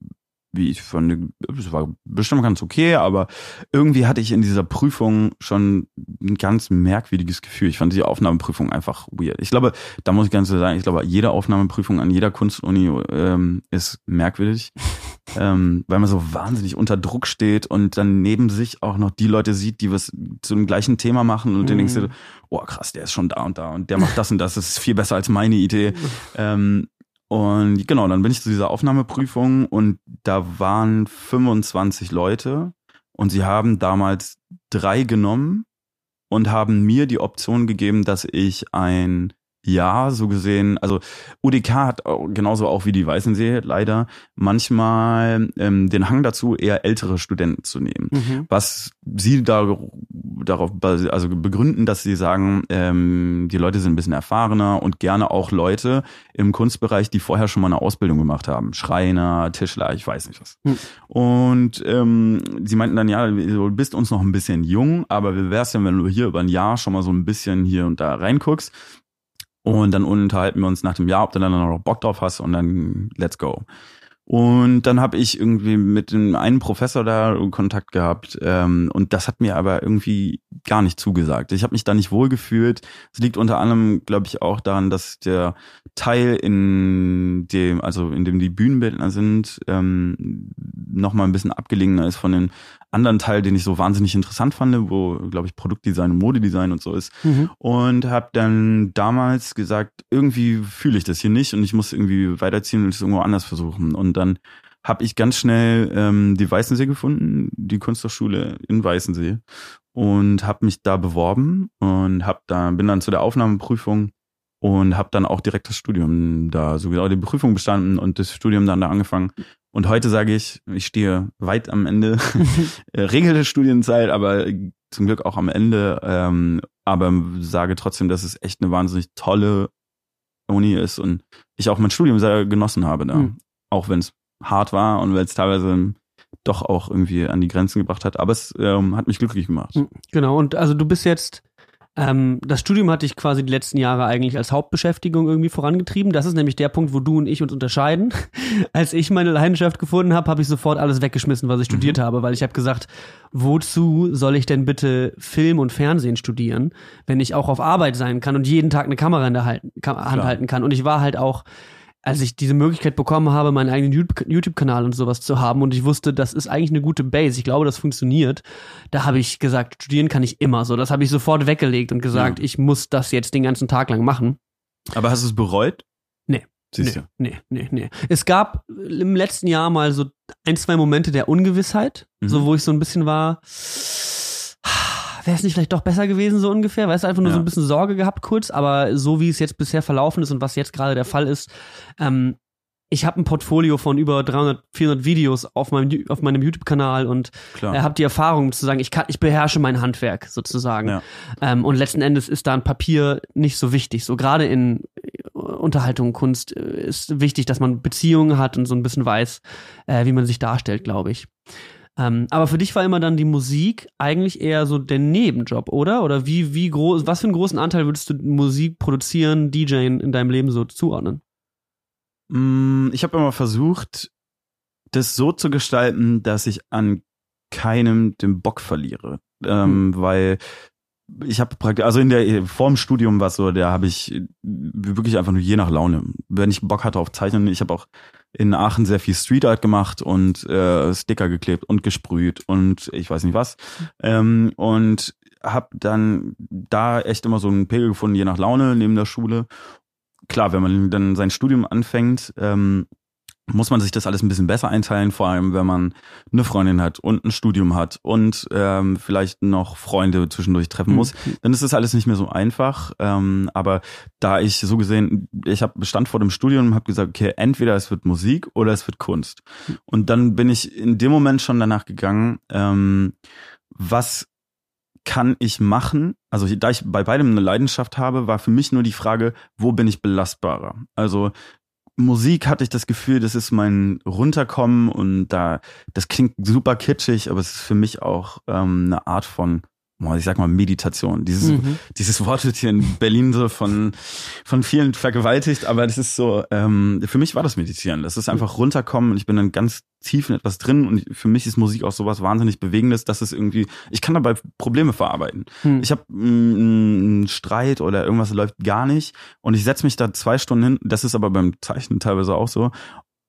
wie ich fand, es war bestimmt ganz okay, aber irgendwie hatte ich in dieser Prüfung schon ein ganz merkwürdiges Gefühl. Ich fand die Aufnahmeprüfung einfach weird. Ich glaube, da muss ich ganz sagen, ich glaube, jede Aufnahmeprüfung an jeder Kunstuni ähm, ist merkwürdig, (laughs) ähm, weil man so wahnsinnig unter Druck steht und dann neben sich auch noch die Leute sieht, die was zu dem gleichen Thema machen und mhm. dann denkst du, oh krass, der ist schon da und da und der macht das und das, das ist viel besser als meine Idee. (laughs) ähm, und genau, dann bin ich zu dieser Aufnahmeprüfung und da waren 25 Leute und sie haben damals drei genommen und haben mir die Option gegeben, dass ich ein ja, so gesehen, also UDK hat genauso auch wie die Weißensee leider manchmal ähm, den Hang dazu, eher ältere Studenten zu nehmen. Mhm. Was sie da, darauf also begründen, dass sie sagen, ähm, die Leute sind ein bisschen erfahrener und gerne auch Leute im Kunstbereich, die vorher schon mal eine Ausbildung gemacht haben. Schreiner, Tischler, ich weiß nicht was. Mhm. Und ähm, sie meinten dann, ja, du bist uns noch ein bisschen jung, aber wie wär's denn, wenn du hier über ein Jahr schon mal so ein bisschen hier und da reinguckst? Und dann unterhalten wir uns nach dem Jahr, ob du dann noch Bock drauf hast und dann let's go. Und dann habe ich irgendwie mit dem einen Professor da Kontakt gehabt ähm, und das hat mir aber irgendwie gar nicht zugesagt. Ich habe mich da nicht wohl gefühlt. Es liegt unter anderem, glaube ich, auch daran, dass der Teil in dem, also in dem die Bühnenbildner sind, ähm, noch mal ein bisschen abgelegener ist von den anderen Teil, den ich so wahnsinnig interessant fand, wo, glaube ich, Produktdesign und Modedesign und so ist. Mhm. Und habe dann damals gesagt, irgendwie fühle ich das hier nicht und ich muss irgendwie weiterziehen und es irgendwo anders versuchen. Und dann habe ich ganz schnell ähm, die Weißensee gefunden, die Kunsthochschule in Weißensee und habe mich da beworben und hab da bin dann zu der Aufnahmeprüfung und habe dann auch direkt das Studium da so genau die Prüfung bestanden und das Studium dann da angefangen und heute sage ich, ich stehe weit am Ende, (laughs) äh, regelte Studienzeit, aber zum Glück auch am Ende, ähm, aber sage trotzdem, dass es echt eine wahnsinnig tolle Uni ist und ich auch mein Studium sehr genossen habe da. Mhm. Auch wenn es hart war und weil es teilweise doch auch irgendwie an die Grenzen gebracht hat, aber es ähm, hat mich glücklich gemacht. Hm, genau, und also du bist jetzt ähm, das Studium hatte ich quasi die letzten Jahre eigentlich als Hauptbeschäftigung irgendwie vorangetrieben. Das ist nämlich der Punkt, wo du und ich uns unterscheiden. (laughs) Als ich meine Leidenschaft gefunden habe, habe ich sofort alles weggeschmissen, was ich mhm. studiert habe, weil ich habe gesagt, wozu soll ich denn bitte Film und Fernsehen studieren, wenn ich auch auf Arbeit sein kann und jeden Tag eine Kamera in der Hand halten kann. Und ich war halt auch als ich diese Möglichkeit bekommen habe, meinen eigenen YouTube-Kanal und sowas zu haben und ich wusste, das ist eigentlich eine gute Base, ich glaube, das funktioniert, da habe ich gesagt, studieren kann ich immer so. Das habe ich sofort weggelegt und gesagt, ja. ich muss das jetzt den ganzen Tag lang machen. Aber hast du es bereut? Nee. Siehst nee, nee, nee, nee. Es gab im letzten Jahr mal so ein, zwei Momente der Ungewissheit, mhm. so wo ich so ein bisschen war, wäre es nicht vielleicht doch besser gewesen, so ungefähr? Weißt du, einfach nur ja. so ein bisschen Sorge gehabt kurz, aber so wie es jetzt bisher verlaufen ist und was jetzt gerade der Fall ist, ähm, ich habe ein Portfolio von über 300, 400 Videos auf meinem, auf meinem YouTube-Kanal und äh, habe die Erfahrung zu sagen, ich, kann, ich beherrsche mein Handwerk sozusagen. Ja. Ähm, und letzten Endes ist da ein Papier nicht so wichtig. So gerade in äh, Unterhaltung, Kunst äh, ist wichtig, dass man Beziehungen hat und so ein bisschen weiß, äh, wie man sich darstellt, glaube ich. Ähm, aber für dich war immer dann die Musik eigentlich eher so der Nebenjob, oder? Oder wie, wie groß, was für einen großen Anteil würdest du Musik produzieren, DJen in deinem Leben so zuordnen? Mm, ich habe immer versucht, das so zu gestalten, dass ich an keinem den Bock verliere. Ähm, mhm. Weil ich habe praktisch, also in der vorm Studium war es so, da habe ich wirklich einfach nur je nach Laune. Wenn ich Bock hatte auf Zeichnen, ich habe auch in Aachen sehr viel Street Art gemacht und äh, Sticker geklebt und gesprüht und ich weiß nicht was. Ähm, und habe dann da echt immer so einen Pegel gefunden, je nach Laune neben der Schule. Klar, wenn man dann sein Studium anfängt, ähm, muss man sich das alles ein bisschen besser einteilen, vor allem wenn man eine Freundin hat und ein Studium hat und ähm, vielleicht noch Freunde zwischendurch treffen muss, mhm. dann ist das alles nicht mehr so einfach. Ähm, aber da ich so gesehen, ich habe bestand vor dem Studium und habe gesagt, okay, entweder es wird Musik oder es wird Kunst. Und dann bin ich in dem Moment schon danach gegangen, ähm, was kann ich machen? Also da ich bei beidem eine Leidenschaft habe, war für mich nur die Frage, wo bin ich belastbarer? Also Musik hatte ich das Gefühl, das ist mein Runterkommen und da, das klingt super kitschig, aber es ist für mich auch ähm, eine Art von ich sag mal Meditation. Dieses, mhm. dieses Wort wird hier in Berlin so von, von vielen vergewaltigt, aber das ist so, ähm, für mich war das Meditieren. Das ist einfach runterkommen und ich bin dann ganz tief in etwas drin und für mich ist Musik auch sowas wahnsinnig Bewegendes, dass es irgendwie, ich kann dabei Probleme verarbeiten. Mhm. Ich habe einen Streit oder irgendwas läuft gar nicht und ich setze mich da zwei Stunden hin, das ist aber beim Zeichnen teilweise auch so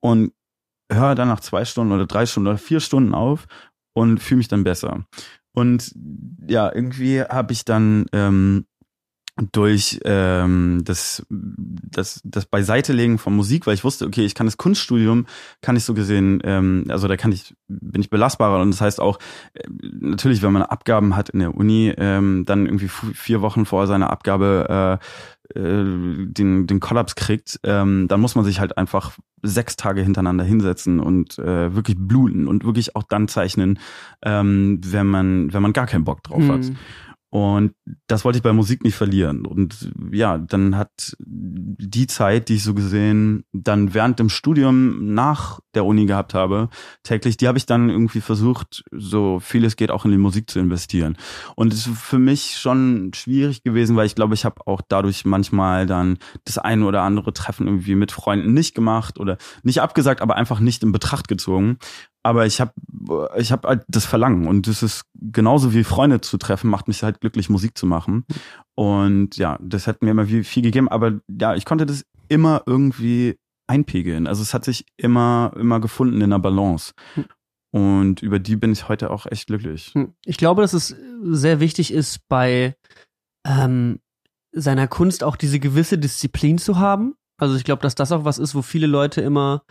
und höre dann nach zwei Stunden oder drei Stunden oder vier Stunden auf und fühle mich dann besser. Und ja, irgendwie habe ich dann ähm, durch ähm, das, das, das Beiseitelegen von Musik, weil ich wusste, okay, ich kann das Kunststudium, kann ich so gesehen, ähm, also da kann ich, bin ich belastbarer. Und das heißt auch, äh, natürlich, wenn man Abgaben hat in der Uni, ähm, dann irgendwie vier Wochen vor seiner Abgabe äh, äh, den, den Kollaps kriegt, ähm, dann muss man sich halt einfach sechs Tage hintereinander hinsetzen und äh, wirklich bluten und wirklich auch dann zeichnen, ähm, wenn man, wenn man gar keinen Bock drauf hat. Und das wollte ich bei Musik nicht verlieren. Und ja, dann hat die Zeit, die ich so gesehen dann während dem Studium nach der Uni gehabt habe, täglich, die habe ich dann irgendwie versucht, so viel es geht, auch in die Musik zu investieren. Und es ist für mich schon schwierig gewesen, weil ich glaube, ich habe auch dadurch manchmal dann das eine oder andere Treffen irgendwie mit Freunden nicht gemacht oder nicht abgesagt, aber einfach nicht in Betracht gezogen aber ich habe ich hab halt das Verlangen und das ist genauso wie Freunde zu treffen, macht mich halt glücklich, Musik zu machen. Und ja, das hat mir immer viel, viel gegeben, aber ja, ich konnte das immer irgendwie einpegeln. Also es hat sich immer, immer gefunden in einer Balance. Und über die bin ich heute auch echt glücklich. Hm. Ich glaube, dass es sehr wichtig ist, bei ähm, seiner Kunst auch diese gewisse Disziplin zu haben. Also ich glaube, dass das auch was ist, wo viele Leute immer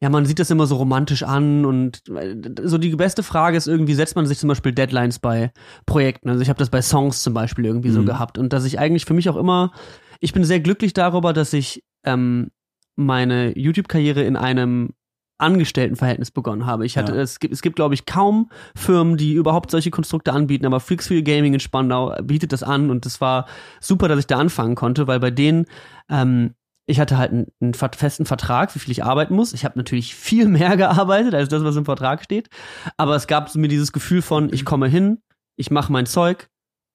ja, man sieht das immer so romantisch an und äh, so die beste Frage ist irgendwie, setzt man sich zum Beispiel Deadlines bei Projekten? Also ich habe das bei Songs zum Beispiel irgendwie mhm. so gehabt und dass ich eigentlich für mich auch immer, ich bin sehr glücklich darüber, dass ich ähm, meine YouTube-Karriere in einem Angestelltenverhältnis begonnen habe. Ich hatte, ja. es gibt, es gibt, glaube ich, kaum Firmen, die überhaupt solche Konstrukte anbieten, aber Freaks for Gaming in Spandau bietet das an und es war super, dass ich da anfangen konnte, weil bei denen ähm, ich hatte halt einen, einen, festen Vertrag, wie viel ich arbeiten muss. Ich habe natürlich viel (laughs) mehr gearbeitet als das, was im Vertrag steht. Aber es gab mir dieses Gefühl von, ich komme hin, ich mache mein Zeug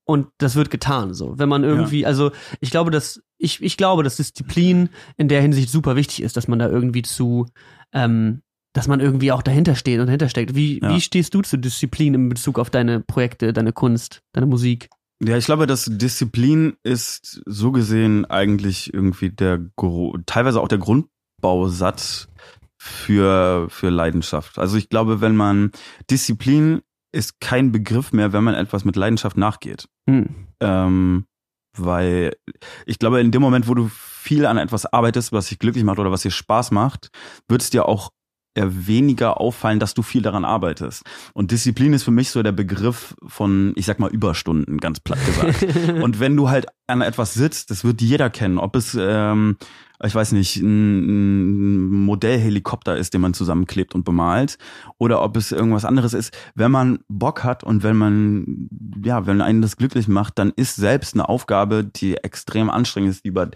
und das wird getan. So, wenn man irgendwie, ja. also ich glaube, dass ich, ich glaube, dass Disziplin in der Hinsicht super wichtig ist, dass man da irgendwie zu, ähm, dass man irgendwie auch dahinter steht und dahinter steckt. Wie, ja. wie stehst du zu Disziplin in Bezug auf deine Projekte, deine Kunst, deine Musik? Ja, ich glaube, dass Disziplin ist so gesehen eigentlich irgendwie der teilweise auch der Grundbausatz für für Leidenschaft. Also ich glaube, wenn man Disziplin ist kein Begriff mehr, wenn man etwas mit Leidenschaft nachgeht. Hm. Ähm, weil ich glaube, in dem Moment, wo du viel an etwas arbeitest, was dich glücklich macht oder was dir Spaß macht, wird es dir auch weniger auffallen, dass du viel daran arbeitest. Und Disziplin ist für mich so der Begriff von, ich sag mal, Überstunden, ganz platt gesagt. (laughs) und wenn du halt an etwas sitzt, das wird jeder kennen, ob es, ähm, ich weiß nicht, ein Modellhelikopter ist, den man zusammenklebt und bemalt, oder ob es irgendwas anderes ist. Wenn man Bock hat und wenn man, ja, wenn einen das glücklich macht, dann ist selbst eine Aufgabe, die extrem anstrengend ist, die über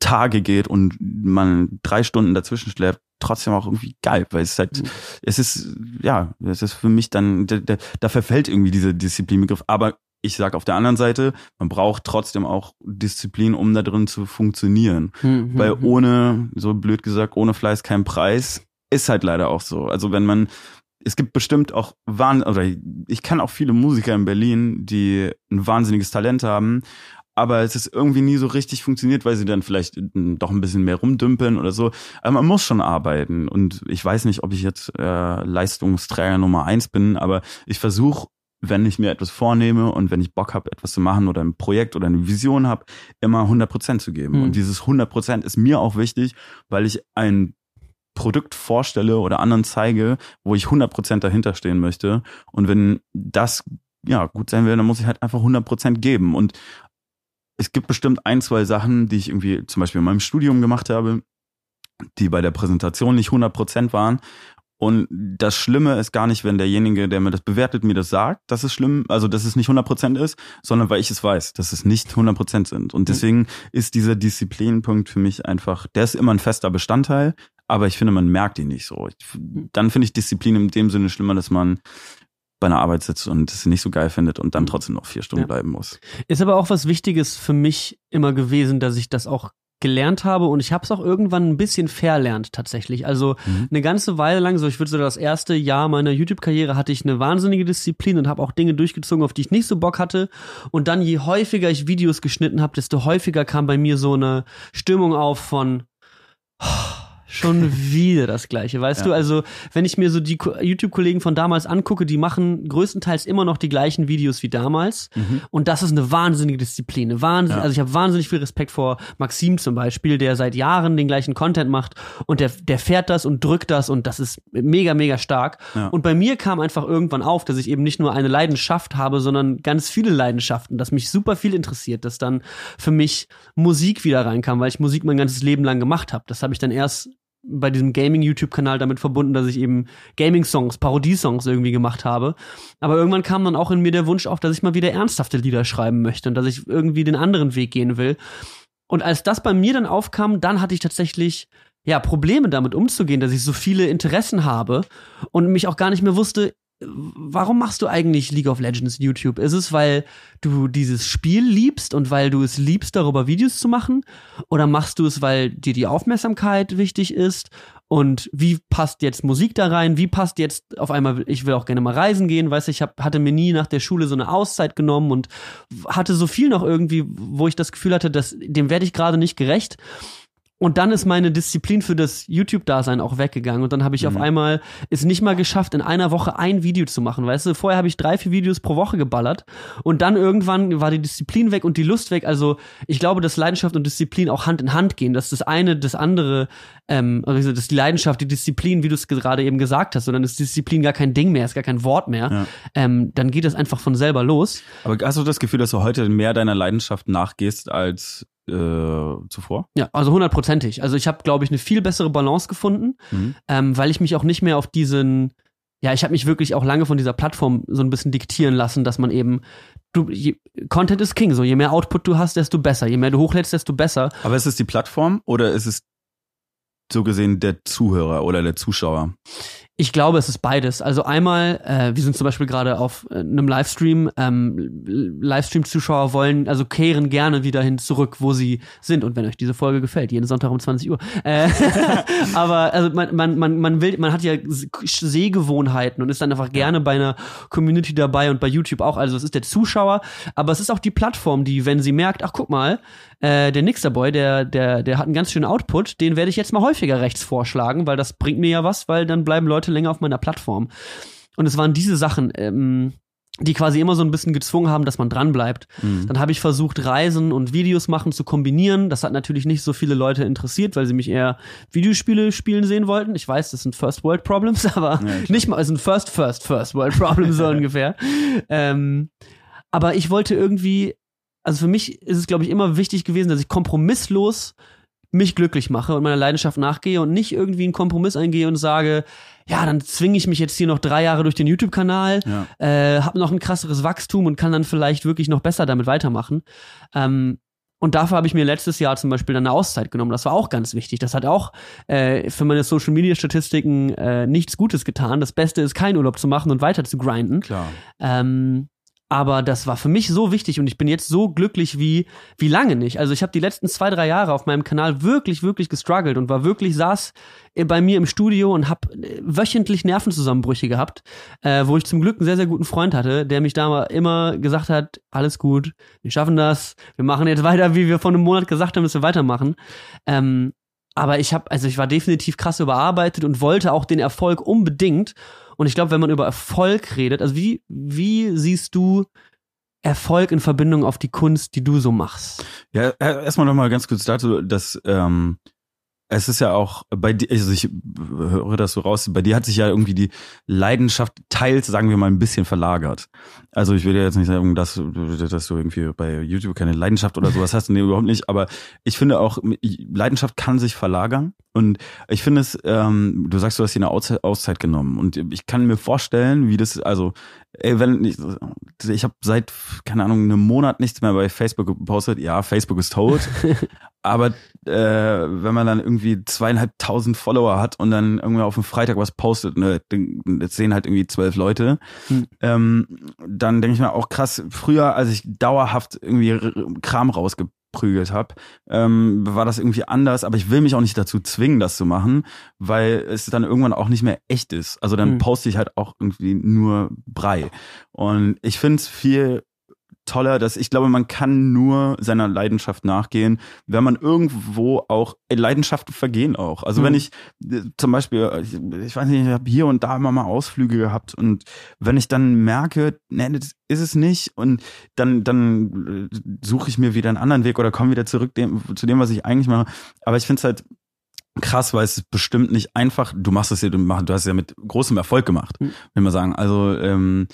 Tage geht und man drei Stunden dazwischen schläft, trotzdem auch irgendwie geil, weil es halt, mhm. es ist, ja, es ist für mich dann, da, da, verfällt irgendwie dieser Disziplinbegriff. Aber ich sage auf der anderen Seite, man braucht trotzdem auch Disziplin, um da drin zu funktionieren. Mhm. Weil mhm. ohne, so blöd gesagt, ohne Fleiß kein Preis, ist halt leider auch so. Also wenn man, es gibt bestimmt auch wahn oder ich kann auch viele Musiker in Berlin, die ein wahnsinniges Talent haben, aber es ist irgendwie nie so richtig funktioniert, weil sie dann vielleicht doch ein bisschen mehr rumdümpeln oder so. Aber man muss schon arbeiten und ich weiß nicht, ob ich jetzt äh, Leistungsträger Nummer eins bin, aber ich versuche, wenn ich mir etwas vornehme und wenn ich Bock habe, etwas zu machen oder ein Projekt oder eine Vision habe, immer 100 Prozent zu geben. Mhm. Und dieses 100 Prozent ist mir auch wichtig, weil ich ein Produkt vorstelle oder anderen zeige, wo ich 100% dahinter stehen möchte. Und wenn das ja gut sein will, dann muss ich halt einfach 100% geben. Und es gibt bestimmt ein, zwei Sachen, die ich irgendwie zum Beispiel in meinem Studium gemacht habe, die bei der Präsentation nicht 100% waren. Und das Schlimme ist gar nicht, wenn derjenige, der mir das bewertet, mir das sagt, dass es schlimm, also dass es nicht 100% ist, sondern weil ich es weiß, dass es nicht 100% sind. Und deswegen ist dieser Disziplinpunkt für mich einfach, der ist immer ein fester Bestandteil, aber ich finde, man merkt ihn nicht so. Ich, dann finde ich Disziplin in dem Sinne schlimmer, dass man bei einer Arbeit sitzt und es nicht so geil findet und dann trotzdem noch vier Stunden ja. bleiben muss. Ist aber auch was Wichtiges für mich immer gewesen, dass ich das auch gelernt habe und ich habe es auch irgendwann ein bisschen verlernt tatsächlich. Also mhm. eine ganze Weile lang, so ich würde so das erste Jahr meiner YouTube-Karriere hatte ich eine wahnsinnige Disziplin und habe auch Dinge durchgezogen, auf die ich nicht so Bock hatte. Und dann je häufiger ich Videos geschnitten habe, desto häufiger kam bei mir so eine Stimmung auf von oh, Schon wieder das Gleiche, weißt ja. du? Also, wenn ich mir so die YouTube-Kollegen von damals angucke, die machen größtenteils immer noch die gleichen Videos wie damals. Mhm. Und das ist eine wahnsinnige Disziplin. Eine Wahnsinn, ja. Also, ich habe wahnsinnig viel Respekt vor Maxim zum Beispiel, der seit Jahren den gleichen Content macht und der, der fährt das und drückt das und das ist mega, mega stark. Ja. Und bei mir kam einfach irgendwann auf, dass ich eben nicht nur eine Leidenschaft habe, sondern ganz viele Leidenschaften, dass mich super viel interessiert, dass dann für mich Musik wieder reinkam, weil ich Musik mein ganzes Leben lang gemacht habe. Das habe ich dann erst bei diesem Gaming-YouTube-Kanal damit verbunden, dass ich eben Gaming-Songs, Parodiesongs irgendwie gemacht habe. Aber irgendwann kam dann auch in mir der Wunsch auf, dass ich mal wieder ernsthafte Lieder schreiben möchte und dass ich irgendwie den anderen Weg gehen will. Und als das bei mir dann aufkam, dann hatte ich tatsächlich ja Probleme damit umzugehen, dass ich so viele Interessen habe und mich auch gar nicht mehr wusste, warum machst du eigentlich League of Legends YouTube? Ist es, weil du dieses Spiel liebst und weil du es liebst, darüber Videos zu machen? Oder machst du es, weil dir die Aufmerksamkeit wichtig ist? Und wie passt jetzt Musik da rein? Wie passt jetzt auf einmal, ich will auch gerne mal reisen gehen, weißt du, ich hab, hatte mir nie nach der Schule so eine Auszeit genommen und hatte so viel noch irgendwie, wo ich das Gefühl hatte, dass dem werde ich gerade nicht gerecht. Und dann ist meine Disziplin für das YouTube-Dasein auch weggegangen. Und dann habe ich mhm. auf einmal es nicht mal geschafft, in einer Woche ein Video zu machen. Weißt du, vorher habe ich drei, vier Videos pro Woche geballert. Und dann irgendwann war die Disziplin weg und die Lust weg. Also ich glaube, dass Leidenschaft und Disziplin auch Hand in Hand gehen. Dass das eine das andere, ähm, also dass die Leidenschaft, die Disziplin, wie du es gerade eben gesagt hast, sondern ist Disziplin gar kein Ding mehr, ist gar kein Wort mehr. Ja. Ähm, dann geht das einfach von selber los. Aber hast du das Gefühl, dass du heute mehr deiner Leidenschaft nachgehst als äh, zuvor? Ja, also hundertprozentig. Also ich habe, glaube ich, eine viel bessere Balance gefunden, mhm. ähm, weil ich mich auch nicht mehr auf diesen, ja, ich habe mich wirklich auch lange von dieser Plattform so ein bisschen diktieren lassen, dass man eben, du, je, Content ist King, so je mehr Output du hast, desto besser, je mehr du hochlädst, desto besser. Aber ist es die Plattform oder ist es so gesehen der Zuhörer oder der Zuschauer? Ich glaube, es ist beides. Also einmal, äh, wir sind zum Beispiel gerade auf äh, einem Livestream. Ähm, Livestream-Zuschauer wollen, also kehren gerne wieder hin zurück, wo sie sind. Und wenn euch diese Folge gefällt, jeden Sonntag um 20 Uhr. Äh, (laughs) aber also man, man, man, man will, man hat ja Sehgewohnheiten und ist dann einfach gerne bei einer Community dabei und bei YouTube auch. Also es ist der Zuschauer, aber es ist auch die Plattform, die, wenn sie merkt, ach guck mal, äh, der Nixerboy, der, der, der hat einen ganz schönen Output, den werde ich jetzt mal häufiger rechts vorschlagen, weil das bringt mir ja was, weil dann bleiben Leute länger auf meiner Plattform. Und es waren diese Sachen, ähm, die quasi immer so ein bisschen gezwungen haben, dass man dran bleibt. Mhm. Dann habe ich versucht, Reisen und Videos machen zu kombinieren. Das hat natürlich nicht so viele Leute interessiert, weil sie mich eher Videospiele spielen sehen wollten. Ich weiß, das sind First World Problems, (laughs) aber ja, nicht mal, es sind First, First, First World Problems so (laughs) ungefähr. Ähm, aber ich wollte irgendwie also für mich ist es, glaube ich, immer wichtig gewesen, dass ich kompromisslos mich glücklich mache und meiner Leidenschaft nachgehe und nicht irgendwie einen Kompromiss eingehe und sage, ja, dann zwinge ich mich jetzt hier noch drei Jahre durch den YouTube-Kanal, ja. äh, habe noch ein krasseres Wachstum und kann dann vielleicht wirklich noch besser damit weitermachen. Ähm, und dafür habe ich mir letztes Jahr zum Beispiel dann eine Auszeit genommen. Das war auch ganz wichtig. Das hat auch äh, für meine Social-Media-Statistiken äh, nichts Gutes getan. Das Beste ist, keinen Urlaub zu machen und weiter zu grinden. Klar. Ähm, aber das war für mich so wichtig und ich bin jetzt so glücklich wie, wie lange nicht. Also ich habe die letzten zwei, drei Jahre auf meinem Kanal wirklich, wirklich gestruggelt und war wirklich, saß bei mir im Studio und habe äh, wöchentlich Nervenzusammenbrüche gehabt, äh, wo ich zum Glück einen sehr, sehr guten Freund hatte, der mich da immer gesagt hat, alles gut, wir schaffen das, wir machen jetzt weiter, wie wir vor einem Monat gesagt haben, dass wir weitermachen. Ähm, aber ich habe, also ich war definitiv krass überarbeitet und wollte auch den Erfolg unbedingt. Und ich glaube, wenn man über Erfolg redet, also wie, wie siehst du Erfolg in Verbindung auf die Kunst, die du so machst? Ja, erstmal nochmal ganz kurz dazu, dass ähm, es ist ja auch bei dir, also ich höre das so raus, bei dir hat sich ja irgendwie die Leidenschaft teils, sagen wir mal, ein bisschen verlagert. Also ich will ja jetzt nicht sagen, dass, dass du irgendwie bei YouTube keine Leidenschaft oder sowas hast, nee, überhaupt nicht, aber ich finde auch, Leidenschaft kann sich verlagern und ich finde es, ähm, du sagst, du hast hier eine Auszeit genommen und ich kann mir vorstellen, wie das, also ey, wenn ich, ich habe seit, keine Ahnung, einem Monat nichts mehr bei Facebook gepostet, ja, Facebook ist tot, (laughs) aber äh, wenn man dann irgendwie zweieinhalbtausend Follower hat und dann irgendwie auf dem Freitag was postet, ne, das sehen halt irgendwie zwölf Leute, hm. ähm, dann denke ich mir auch krass, früher, als ich dauerhaft irgendwie Kram rausgeprügelt habe, ähm, war das irgendwie anders, aber ich will mich auch nicht dazu zwingen, das zu machen, weil es dann irgendwann auch nicht mehr echt ist. Also dann hm. poste ich halt auch irgendwie nur Brei. Und ich finde es viel toller, dass ich glaube, man kann nur seiner Leidenschaft nachgehen, wenn man irgendwo auch Leidenschaften vergehen auch. Also mhm. wenn ich äh, zum Beispiel, ich, ich weiß nicht, ich habe hier und da immer mal Ausflüge gehabt und wenn ich dann merke, nee, das ist es nicht und dann dann äh, suche ich mir wieder einen anderen Weg oder komme wieder zurück dem, zu dem, was ich eigentlich mache. Aber ich finde es halt krass, weil es ist bestimmt nicht einfach. Du machst es ja, du, machst, du hast es ja mit großem Erfolg gemacht, mhm. will man sagen. Also ähm,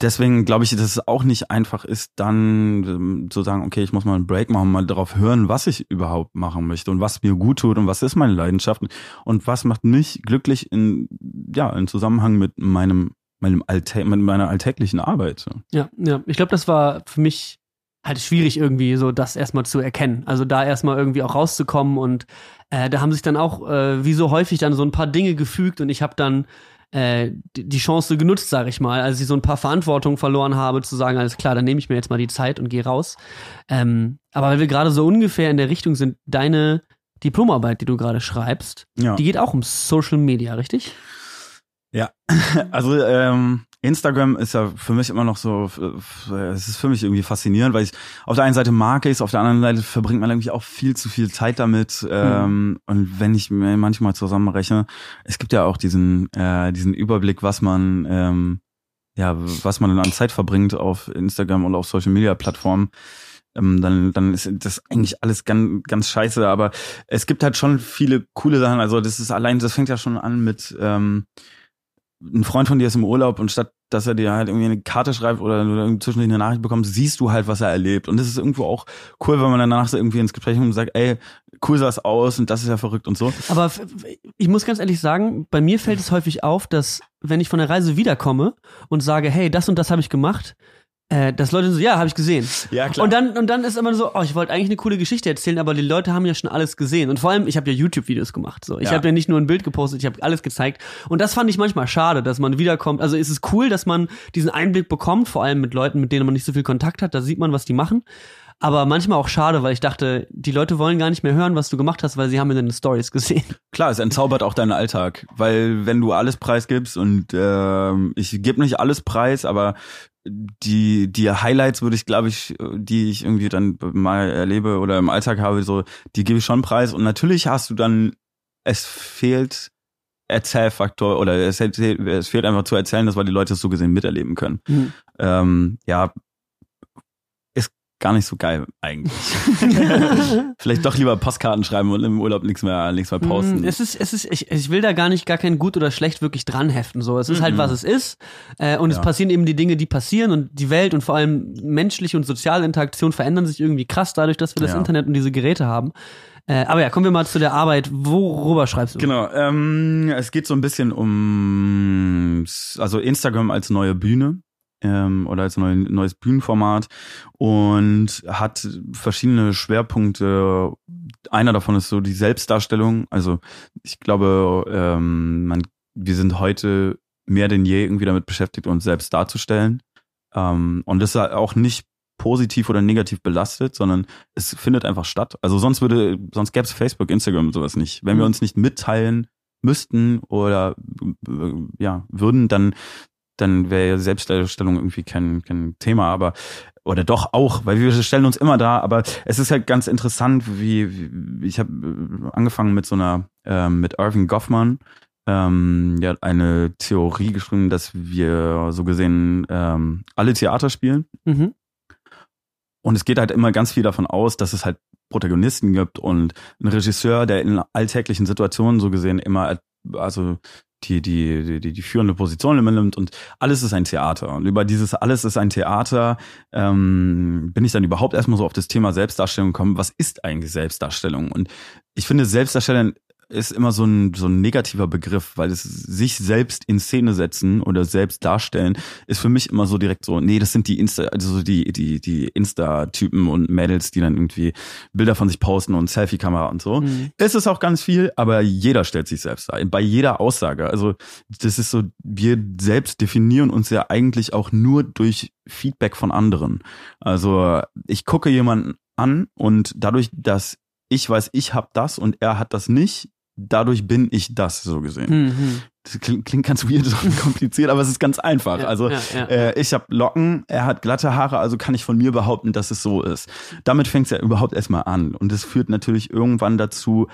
deswegen glaube ich, dass es auch nicht einfach ist, dann ähm, zu sagen, okay, ich muss mal einen Break machen, mal darauf hören, was ich überhaupt machen möchte und was mir gut tut und was ist meine Leidenschaft und was macht mich glücklich in, ja, in Zusammenhang mit meinem, meinem Alltä mit meiner alltäglichen Arbeit. Ja, ja. Ich glaube, das war für mich halt schwierig irgendwie so das erstmal zu erkennen. Also da erstmal irgendwie auch rauszukommen und äh, da haben sich dann auch äh, wie so häufig dann so ein paar Dinge gefügt und ich habe dann äh, die Chance genutzt, sage ich mal, als ich so ein paar Verantwortung verloren habe, zu sagen, alles klar, dann nehme ich mir jetzt mal die Zeit und gehe raus. Ähm, aber weil wir gerade so ungefähr in der Richtung sind, deine Diplomarbeit, die du gerade schreibst, ja. die geht auch um Social Media, richtig? Ja, (laughs) also ähm, Instagram ist ja für mich immer noch so, es ist für mich irgendwie faszinierend, weil ich auf der einen Seite mag ich es, auf der anderen Seite verbringt man irgendwie auch viel zu viel Zeit damit. Mhm. Ähm, und wenn ich mir manchmal zusammenrechne, es gibt ja auch diesen, äh, diesen Überblick, was man, ähm, ja, was man an Zeit verbringt auf Instagram und auf Social Media Plattformen. Ähm, dann, dann ist das eigentlich alles ganz, ganz scheiße. Aber es gibt halt schon viele coole Sachen. Also das ist allein, das fängt ja schon an mit ähm, ein Freund von dir ist im Urlaub und statt dass er dir halt irgendwie eine Karte schreibt oder du zwischendurch eine Nachricht bekommst, siehst du halt, was er erlebt. Und das ist irgendwo auch cool, wenn man danach so irgendwie ins Gespräch kommt und sagt, ey, cool sah es aus und das ist ja verrückt und so. Aber ich muss ganz ehrlich sagen, bei mir fällt es häufig auf, dass wenn ich von der Reise wiederkomme und sage, hey, das und das habe ich gemacht, äh, dass Leute so, ja, habe ich gesehen. Ja, klar. Und dann, und dann ist immer so, oh, ich wollte eigentlich eine coole Geschichte erzählen, aber die Leute haben ja schon alles gesehen. Und vor allem, ich habe ja YouTube-Videos gemacht. So. Ich ja. habe ja nicht nur ein Bild gepostet, ich habe alles gezeigt. Und das fand ich manchmal schade, dass man wiederkommt. Also ist es cool, dass man diesen Einblick bekommt, vor allem mit Leuten, mit denen man nicht so viel Kontakt hat. Da sieht man, was die machen. Aber manchmal auch schade, weil ich dachte, die Leute wollen gar nicht mehr hören, was du gemacht hast, weil sie haben in den Stories gesehen. (laughs) Klar, es entzaubert auch deinen Alltag, weil wenn du alles preisgibst und äh, ich gebe nicht alles preis, aber die die Highlights würde ich glaube ich die ich irgendwie dann mal erlebe oder im Alltag habe so die gebe ich schon preis und natürlich hast du dann es fehlt Erzählfaktor oder es, es fehlt einfach zu erzählen, dass weil die Leute es so gesehen miterleben können. Mhm. Ähm, ja, gar nicht so geil eigentlich. (laughs) Vielleicht doch lieber Postkarten schreiben und im Urlaub nichts mehr, nichts mehr posten. Mm, es ist, es ist, ich, ich will da gar nicht gar kein gut oder schlecht wirklich dran heften. So, es ist halt, mhm. halt was es ist. Äh, und ja. es passieren eben die Dinge, die passieren und die Welt und vor allem menschliche und soziale Interaktion verändern sich irgendwie krass dadurch, dass wir das ja. Internet und diese Geräte haben. Äh, aber ja, kommen wir mal zu der Arbeit. Worüber schreibst du? Genau, ähm, es geht so ein bisschen um, also Instagram als neue Bühne ähm, oder als neu, neues Bühnenformat und hat verschiedene Schwerpunkte. Einer davon ist so die Selbstdarstellung. Also ich glaube, ähm, man, wir sind heute mehr denn je irgendwie damit beschäftigt, uns selbst darzustellen. Ähm, und das ist auch nicht positiv oder negativ belastet, sondern es findet einfach statt. Also sonst würde, sonst gäbe es Facebook, Instagram und sowas nicht. Wenn wir mhm. uns nicht mitteilen müssten oder äh, ja würden, dann dann wäre Selbstdarstellung irgendwie kein, kein Thema, aber oder doch auch, weil wir stellen uns immer da, aber es ist halt ganz interessant, wie, wie ich habe angefangen mit so einer, ähm, mit Irving Goffman, ähm, ja, eine Theorie geschrieben, dass wir so gesehen ähm, alle Theater spielen. Mhm. Und es geht halt immer ganz viel davon aus, dass es halt Protagonisten gibt und einen Regisseur, der in alltäglichen Situationen so gesehen immer, also die, die, die, die führende Position übernimmt und alles ist ein Theater. Und über dieses alles ist ein Theater ähm, bin ich dann überhaupt erstmal so auf das Thema Selbstdarstellung gekommen. Was ist eigentlich Selbstdarstellung? Und ich finde, Selbstdarstellung ist immer so ein, so ein negativer Begriff, weil es sich selbst in Szene setzen oder selbst darstellen, ist für mich immer so direkt so, nee, das sind die Insta, also die, die, die Insta-Typen und Mädels, die dann irgendwie Bilder von sich posten und Selfie-Kamera und so. Mhm. Es ist auch ganz viel, aber jeder stellt sich selbst dar. Bei jeder Aussage. Also, das ist so, wir selbst definieren uns ja eigentlich auch nur durch Feedback von anderen. Also, ich gucke jemanden an und dadurch, dass ich weiß, ich habe das und er hat das nicht, dadurch bin ich das so gesehen. Mhm. Das klingt, klingt ganz weird und (laughs) kompliziert, aber es ist ganz einfach. Ja, also ja, ja. Äh, ich habe Locken, er hat glatte Haare, also kann ich von mir behaupten, dass es so ist. Damit fängt es ja überhaupt erstmal an. Und es führt natürlich irgendwann dazu,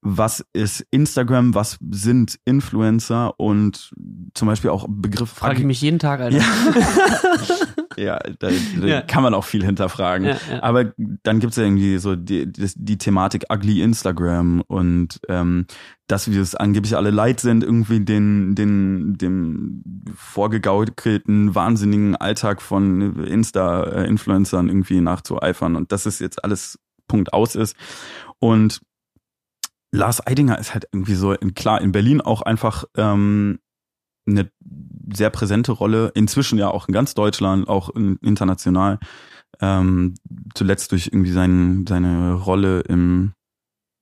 was ist Instagram, was sind Influencer und zum Beispiel auch Begriff. Frage ich mich jeden Tag, Alter. Ja, (laughs) (laughs) ja da, (laughs) da ja. kann man auch viel hinterfragen. Ja, ja. Aber dann gibt's ja irgendwie so die, die, die Thematik Ugly Instagram und ähm, dass wir es angeblich alle leid sind, irgendwie den, den, dem vorgegaukelten, wahnsinnigen Alltag von Insta-Influencern irgendwie nachzueifern und dass es jetzt alles Punkt aus ist. Und Lars Eidinger ist halt irgendwie so, in, klar, in Berlin auch einfach ähm, eine sehr präsente Rolle, inzwischen ja auch in ganz Deutschland, auch in, international. Ähm, zuletzt durch irgendwie sein, seine Rolle im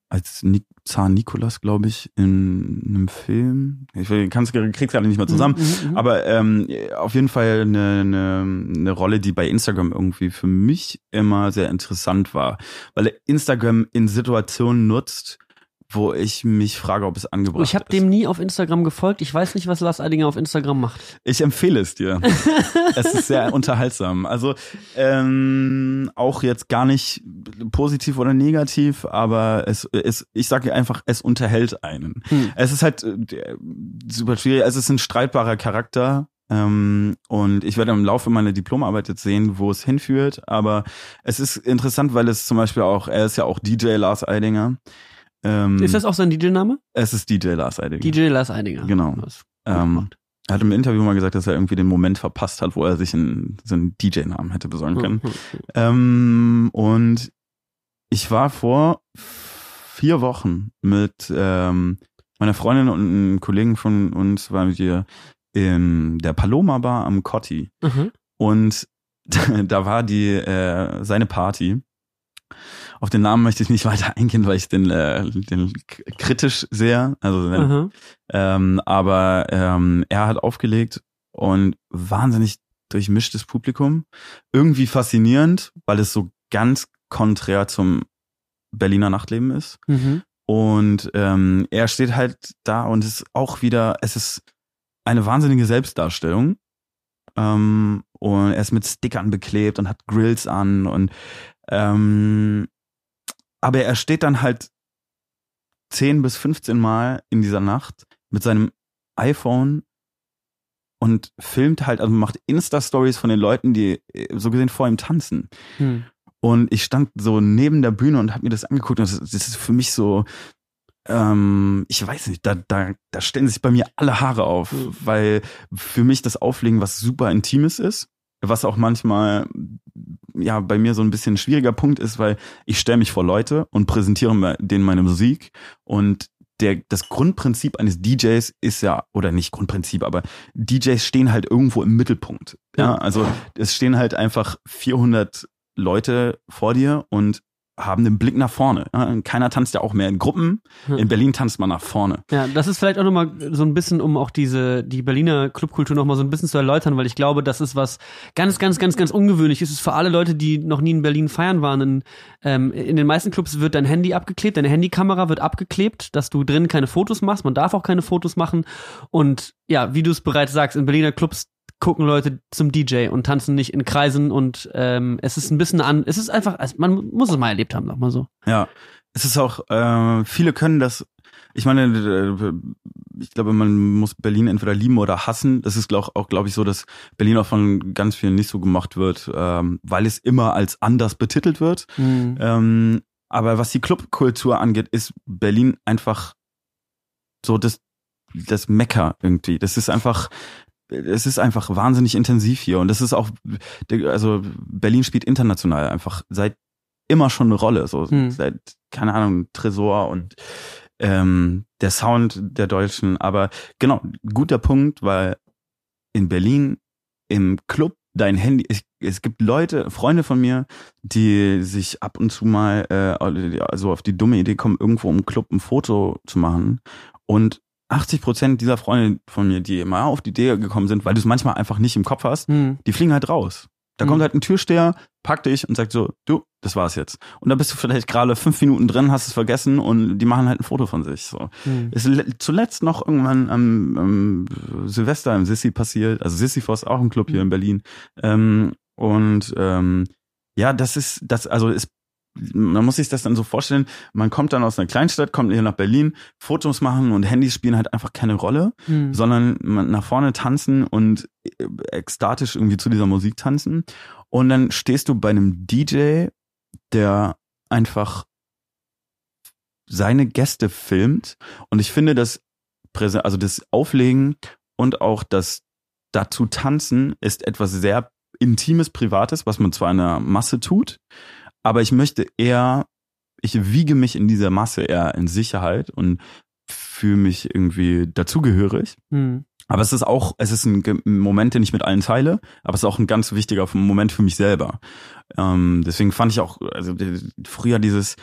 als Nik Zahn Nikolas, glaube ich, in einem Film. Ich kann's, krieg's gerade nicht mehr zusammen. Mhm, mhm, mhm, aber ähm, auf jeden Fall eine, eine, eine Rolle, die bei Instagram irgendwie für mich immer sehr interessant war. Weil er Instagram in Situationen nutzt, wo ich mich frage, ob es angebracht ist. Ich habe dem nie auf Instagram gefolgt. Ich weiß nicht, was Lars Eidinger auf Instagram macht. Ich empfehle es dir. (laughs) es ist sehr unterhaltsam. Also ähm, auch jetzt gar nicht positiv oder negativ, aber es, es ich sage einfach, es unterhält einen. Hm. Es ist halt äh, super schwierig. Es ist ein streitbarer Charakter. Ähm, und ich werde im Laufe meiner Diplomarbeit jetzt sehen, wo es hinführt. Aber es ist interessant, weil es zum Beispiel auch, er ist ja auch DJ Lars Eidinger. Ähm, ist das auch sein DJ-Name? Es ist DJ Lars Eidinger. DJ Lars Eidinger. Genau. Ähm, er hat im Interview mal gesagt, dass er irgendwie den Moment verpasst hat, wo er sich einen, so einen DJ-Namen hätte besorgen können. Mhm. Ähm, und ich war vor vier Wochen mit ähm, meiner Freundin und einem Kollegen von uns, waren wir in der Paloma Bar am Cotti. Mhm. Und (laughs) da war die äh, seine Party auf den Namen möchte ich nicht (laughs) weiter eingehen, weil ich den, äh, den kritisch sehe. Also, mhm. ähm, aber ähm, er hat aufgelegt und wahnsinnig durchmischtes Publikum. Irgendwie faszinierend, weil es so ganz konträr zum Berliner Nachtleben ist. Mhm. Und ähm, er steht halt da und ist auch wieder, es ist eine wahnsinnige Selbstdarstellung. Ähm, und er ist mit Stickern beklebt und hat Grills an und ähm, aber er steht dann halt 10 bis 15 Mal in dieser Nacht mit seinem iPhone und filmt halt, also macht Insta-Stories von den Leuten, die äh, so gesehen vor ihm tanzen. Hm. Und ich stand so neben der Bühne und habe mir das angeguckt und das, das ist für mich so, ähm, ich weiß nicht, da, da, da stellen sich bei mir alle Haare auf, hm. weil für mich das Auflegen was super Intimes ist was auch manchmal ja bei mir so ein bisschen ein schwieriger Punkt ist, weil ich stelle mich vor Leute und präsentiere denen meine Musik und der, das Grundprinzip eines DJs ist ja, oder nicht Grundprinzip, aber DJs stehen halt irgendwo im Mittelpunkt. Ja, also es stehen halt einfach 400 Leute vor dir und haben den Blick nach vorne. Keiner tanzt ja auch mehr in Gruppen. In Berlin tanzt man nach vorne. Ja, das ist vielleicht auch nochmal so ein bisschen, um auch diese, die Berliner Clubkultur nochmal so ein bisschen zu erläutern, weil ich glaube, das ist was ganz, ganz, ganz, ganz ungewöhnlich. Es ist für alle Leute, die noch nie in Berlin feiern waren. In, ähm, in den meisten Clubs wird dein Handy abgeklebt, deine Handykamera wird abgeklebt, dass du drin keine Fotos machst. Man darf auch keine Fotos machen. Und ja, wie du es bereits sagst, in Berliner Clubs gucken Leute zum DJ und tanzen nicht in Kreisen und ähm, es ist ein bisschen an, es ist einfach, man muss es mal erlebt haben, sag mal so. Ja, es ist auch, äh, viele können das, ich meine, ich glaube, man muss Berlin entweder lieben oder hassen. Das ist glaub, auch, glaube ich, so, dass Berlin auch von ganz vielen nicht so gemacht wird, ähm, weil es immer als anders betitelt wird. Mhm. Ähm, Aber was die Clubkultur angeht, ist Berlin einfach so das, das Mecker irgendwie. Das ist einfach, es ist einfach wahnsinnig intensiv hier. Und das ist auch, also Berlin spielt international einfach seit immer schon eine Rolle. So hm. seit, keine Ahnung, Tresor und ähm, der Sound der Deutschen. Aber genau, guter Punkt, weil in Berlin im Club dein Handy, es, es gibt Leute, Freunde von mir, die sich ab und zu mal äh, also auf die dumme Idee kommen, irgendwo im Club ein Foto zu machen und 80 Prozent dieser Freunde von mir, die mal auf die Idee gekommen sind, weil du es manchmal einfach nicht im Kopf hast, hm. die fliegen halt raus. Da mhm. kommt halt ein Türsteher, packt dich und sagt so, du, das war's jetzt. Und da bist du vielleicht gerade fünf Minuten drin, hast es vergessen und die machen halt ein Foto von sich. So. Mhm. Ist zuletzt noch irgendwann am, am Silvester im Sissi passiert, also Sisyphos, auch ein Club hier in Berlin. Ähm, und ähm, ja, das ist, das, also es man muss sich das dann so vorstellen, man kommt dann aus einer Kleinstadt, kommt hier nach Berlin, Fotos machen und Handys spielen halt einfach keine Rolle, mhm. sondern man nach vorne tanzen und äh, ekstatisch irgendwie zu dieser Musik tanzen. Und dann stehst du bei einem DJ, der einfach seine Gäste filmt. Und ich finde, das also das Auflegen und auch das dazu tanzen ist etwas sehr Intimes, Privates, was man zwar in einer Masse tut, aber ich möchte eher, ich wiege mich in dieser Masse eher in Sicherheit und fühle mich irgendwie dazugehörig. Mhm. Aber es ist auch, es ist ein Moment, den ich mit allen teile, aber es ist auch ein ganz wichtiger Moment für mich selber. Ähm, deswegen fand ich auch, also früher dieses,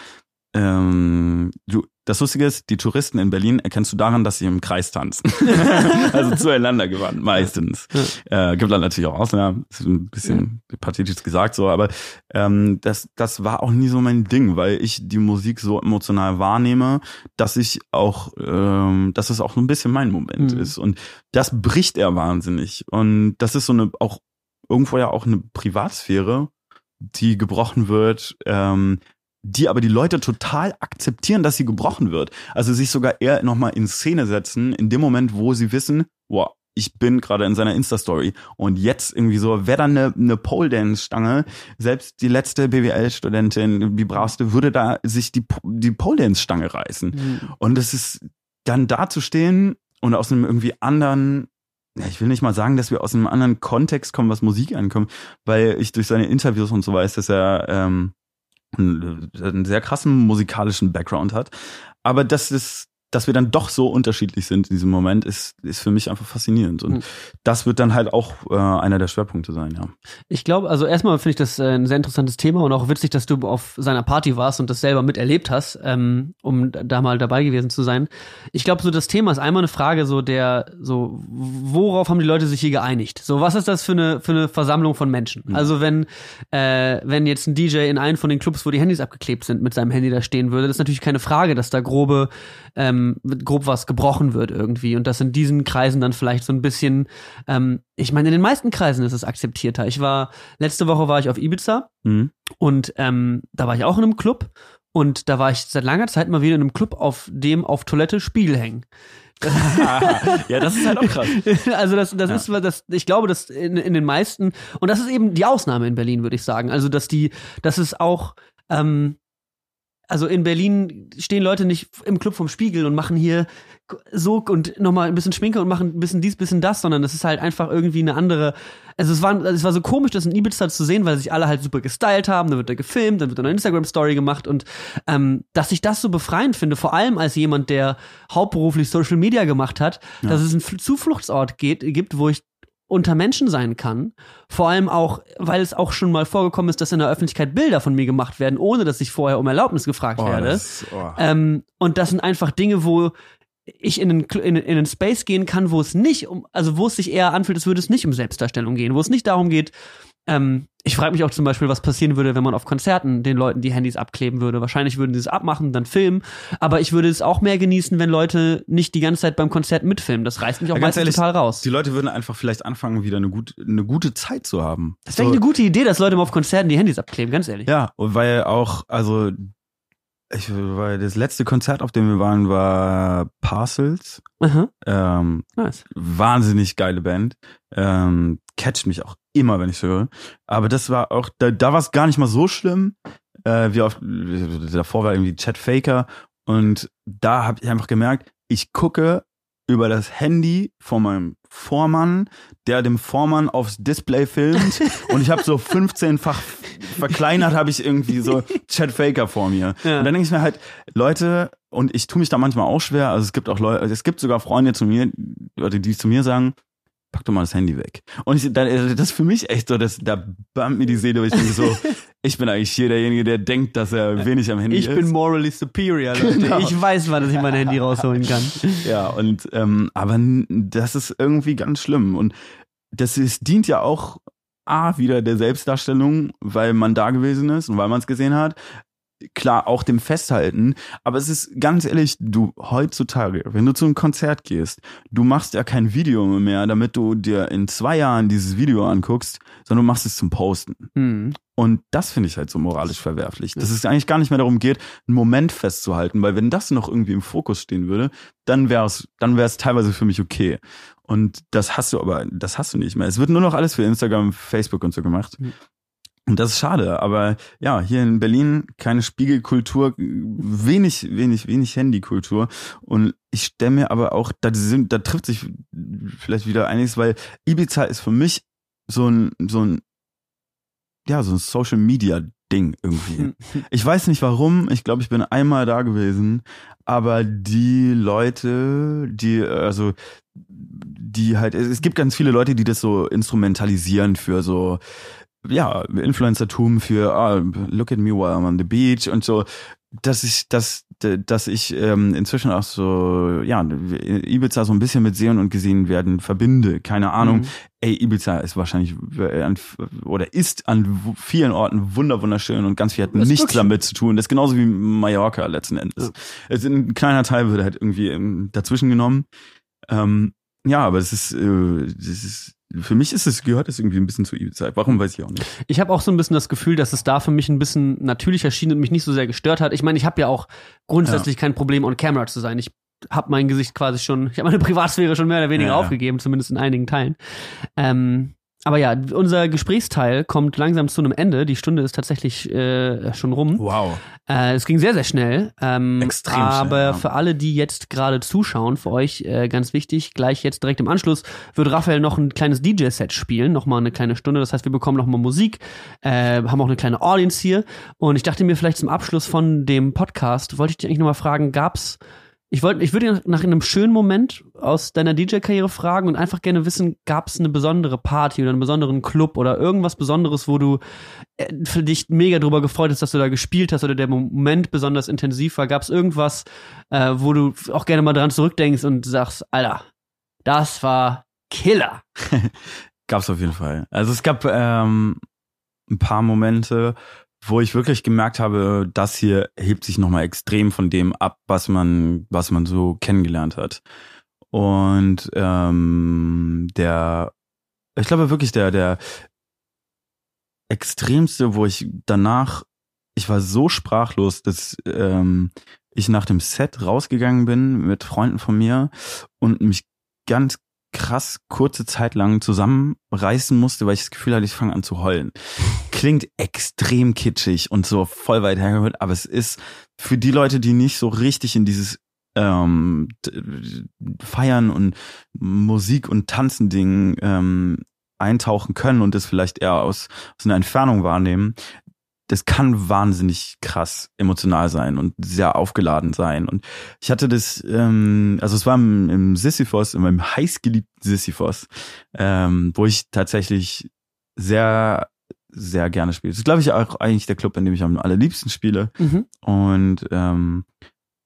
ähm, du, das Lustige ist, die Touristen in Berlin erkennst du daran, dass sie im Kreis tanzen. (laughs) also zueinander gewandt, meistens. Äh, gibt dann natürlich auch Ausnahmen, ist ein bisschen ja. pathetisch gesagt so, aber ähm, das, das war auch nie so mein Ding, weil ich die Musik so emotional wahrnehme, dass ich auch, ähm, dass es auch so ein bisschen mein Moment mhm. ist. Und das bricht er wahnsinnig. Und das ist so eine, auch irgendwo ja auch eine Privatsphäre, die gebrochen wird, ähm, die aber die Leute total akzeptieren, dass sie gebrochen wird. Also sich sogar eher nochmal in Szene setzen, in dem Moment, wo sie wissen, wow, ich bin gerade in seiner Insta-Story und jetzt irgendwie so, wäre da eine, eine Pole-Dance-Stange, selbst die letzte BWL-Studentin, die bravste, würde da sich die, die Pole-Dance-Stange reißen. Mhm. Und es ist dann da zu stehen und aus einem irgendwie anderen ja, ich will nicht mal sagen, dass wir aus einem anderen Kontext kommen, was Musik ankommt, weil ich durch seine Interviews und so weiß, dass er ähm, einen, einen sehr krassen musikalischen Background hat. Aber das ist dass wir dann doch so unterschiedlich sind in diesem Moment, ist, ist für mich einfach faszinierend. Und mhm. das wird dann halt auch äh, einer der Schwerpunkte sein, ja. Ich glaube, also erstmal finde ich das äh, ein sehr interessantes Thema und auch witzig, dass du auf seiner Party warst und das selber miterlebt hast, ähm, um da mal dabei gewesen zu sein. Ich glaube, so das Thema ist einmal eine Frage, so der, so, worauf haben die Leute sich hier geeinigt? So, was ist das für eine, für eine Versammlung von Menschen? Mhm. Also, wenn, äh, wenn jetzt ein DJ in einen von den Clubs, wo die Handys abgeklebt sind, mit seinem Handy da stehen würde, das ist natürlich keine Frage, dass da grobe ähm, grob was gebrochen wird irgendwie und das in diesen Kreisen dann vielleicht so ein bisschen, ähm, ich meine, in den meisten Kreisen ist es akzeptierter. Ich war, letzte Woche war ich auf Ibiza mhm. und ähm, da war ich auch in einem Club und da war ich seit langer Zeit mal wieder in einem Club, auf dem auf Toilette Spiegel hängen. (laughs) ja, das ist halt auch krass. (laughs) Also das, das ja. ist, das, ich glaube, dass in, in den meisten und das ist eben die Ausnahme in Berlin, würde ich sagen. Also dass die, dass es auch ähm, also in Berlin stehen Leute nicht im Club vom Spiegel und machen hier so und nochmal ein bisschen Schminke und machen ein bisschen dies, bisschen das, sondern das ist halt einfach irgendwie eine andere. Also es war, es war so komisch, das in Ibiza zu sehen, weil sich alle halt super gestylt haben, dann wird er gefilmt, dann wird eine Instagram-Story gemacht und ähm, dass ich das so befreiend finde, vor allem als jemand, der hauptberuflich Social Media gemacht hat, ja. dass es einen Zufluchtsort geht, gibt, wo ich unter Menschen sein kann. Vor allem auch, weil es auch schon mal vorgekommen ist, dass in der Öffentlichkeit Bilder von mir gemacht werden, ohne dass ich vorher um Erlaubnis gefragt oh, werde. Das, oh. ähm, und das sind einfach Dinge, wo ich in einen, in, in einen Space gehen kann, wo es nicht um, also wo es sich eher anfühlt, als würde es nicht um Selbstdarstellung gehen, wo es nicht darum geht, ähm, ich frage mich auch zum Beispiel, was passieren würde, wenn man auf Konzerten den Leuten die Handys abkleben würde. Wahrscheinlich würden sie es abmachen, dann filmen. Aber ich würde es auch mehr genießen, wenn Leute nicht die ganze Zeit beim Konzert mitfilmen. Das reißt mich auch ja, meistens ehrlich, total raus. Die Leute würden einfach vielleicht anfangen, wieder eine, gut, eine gute Zeit zu haben. Das wäre so. eine gute Idee, dass Leute mal auf Konzerten die Handys abkleben, ganz ehrlich. Ja, und weil auch, also ich, weil das letzte Konzert, auf dem wir waren, war Parcels. Ähm, nice. Wahnsinnig geile Band. Ähm, catcht mich auch immer, wenn ich höre. Aber das war auch, da, da war es gar nicht mal so schlimm. äh, wie oft, davor war irgendwie Chat Faker und da habe ich einfach gemerkt, ich gucke über das Handy von meinem Vormann, der dem Vormann aufs Display filmt (laughs) und ich habe so 15-fach verkleinert, habe ich irgendwie so Chat Faker vor mir. Ja. Und dann denke ich mir halt, Leute, und ich tue mich da manchmal auch schwer, also es gibt auch Leute, es gibt sogar Freunde zu mir, Leute, die zu mir sagen, pack doch mal das Handy weg. Und ich, das ist für mich echt so, dass da bammt mir die Seele, weil ich denke so, (laughs) ich bin eigentlich hier derjenige, der denkt, dass er wenig am Handy ich ist. Ich bin morally superior, Leute. Genau. Ich weiß, wann ich mein Handy rausholen kann. (laughs) Ja, und ähm, aber das ist irgendwie ganz schlimm. Und das ist, dient ja auch A, wieder der Selbstdarstellung, weil man da gewesen ist und weil man es gesehen hat klar auch dem Festhalten, aber es ist ganz ehrlich, du heutzutage, wenn du zu einem Konzert gehst, du machst ja kein Video mehr, damit du dir in zwei Jahren dieses Video anguckst, sondern du machst es zum Posten. Mhm. Und das finde ich halt so moralisch verwerflich, dass es eigentlich gar nicht mehr darum geht, einen Moment festzuhalten, weil wenn das noch irgendwie im Fokus stehen würde, dann wäre es dann wäre es teilweise für mich okay. Und das hast du aber, das hast du nicht mehr. Es wird nur noch alles für Instagram, Facebook und so gemacht. Mhm. Und das ist schade, aber ja, hier in Berlin keine Spiegelkultur, wenig, wenig, wenig Handykultur. Und ich stelle mir aber auch, da, sind, da trifft sich vielleicht wieder einiges, weil Ibiza ist für mich so ein, so ein, ja, so ein Social Media Ding irgendwie. (laughs) Ich weiß nicht warum, ich glaube, ich bin einmal da gewesen, aber die Leute, die, also, die halt, es gibt ganz viele Leute, die das so instrumentalisieren für so, ja, Influencertum für ah, look at me while I'm on the beach und so, dass ich, dass, dass ich ähm, inzwischen auch so, ja, Ibiza so ein bisschen mit Sehen und Gesehen werden verbinde. Keine Ahnung. Mhm. Ey, Ibiza ist wahrscheinlich äh, oder ist an vielen Orten wunder wunderschön und ganz viel hat nichts wirklich. damit zu tun. Das ist genauso wie Mallorca letzten Endes. Ja. Es ein kleiner Teil wird halt irgendwie ähm, dazwischen genommen. Ähm, ja, aber es ist, äh, das ist für mich ist es, gehört es irgendwie ein bisschen zu Ibiza. Warum weiß ich auch nicht. Ich habe auch so ein bisschen das Gefühl, dass es da für mich ein bisschen natürlich erschien und mich nicht so sehr gestört hat. Ich meine, ich habe ja auch grundsätzlich ja. kein Problem, on camera zu sein. Ich habe mein Gesicht quasi schon, ich habe meine Privatsphäre schon mehr oder weniger ja, aufgegeben, zumindest in einigen Teilen. Ähm, aber ja, unser Gesprächsteil kommt langsam zu einem Ende. Die Stunde ist tatsächlich äh, schon rum. Wow. Äh, es ging sehr, sehr schnell. Ähm, Extrem aber schnell. Aber für alle, die jetzt gerade zuschauen, für euch äh, ganz wichtig, gleich jetzt direkt im Anschluss wird Raphael noch ein kleines DJ-Set spielen, nochmal eine kleine Stunde. Das heißt, wir bekommen nochmal Musik, äh, haben auch eine kleine Audience hier. Und ich dachte mir vielleicht zum Abschluss von dem Podcast, wollte ich dich eigentlich nochmal fragen, gab's ich wollte, ich würde nach einem schönen Moment aus deiner DJ-Karriere fragen und einfach gerne wissen, gab es eine besondere Party oder einen besonderen Club oder irgendwas Besonderes, wo du äh, für dich mega drüber gefreut hast, dass du da gespielt hast oder der Moment besonders intensiv war? Gab es irgendwas, äh, wo du auch gerne mal dran zurückdenkst und sagst, Alter, das war Killer? (laughs) Gab's auf jeden Fall. Also es gab ähm, ein paar Momente, wo ich wirklich gemerkt habe, das hier hebt sich nochmal extrem von dem ab, was man, was man so kennengelernt hat. Und ähm, der, ich glaube wirklich der, der extremste, wo ich danach, ich war so sprachlos, dass ähm, ich nach dem Set rausgegangen bin mit Freunden von mir und mich ganz krass kurze Zeit lang zusammenreißen musste, weil ich das Gefühl hatte, ich fange an zu heulen. Klingt extrem kitschig und so voll weit hergeholt, aber es ist für die Leute, die nicht so richtig in dieses ähm, Feiern und Musik und Tanzen Ding ähm, eintauchen können und das vielleicht eher aus, aus einer Entfernung wahrnehmen, das kann wahnsinnig krass emotional sein und sehr aufgeladen sein. Und ich hatte das, ähm, also es war im, im Sisyphos, in meinem heißgeliebten Sisyphos, ähm, wo ich tatsächlich sehr, sehr gerne spiele. Das ist, glaube ich, auch eigentlich der Club, in dem ich am allerliebsten spiele. Mhm. Und ähm,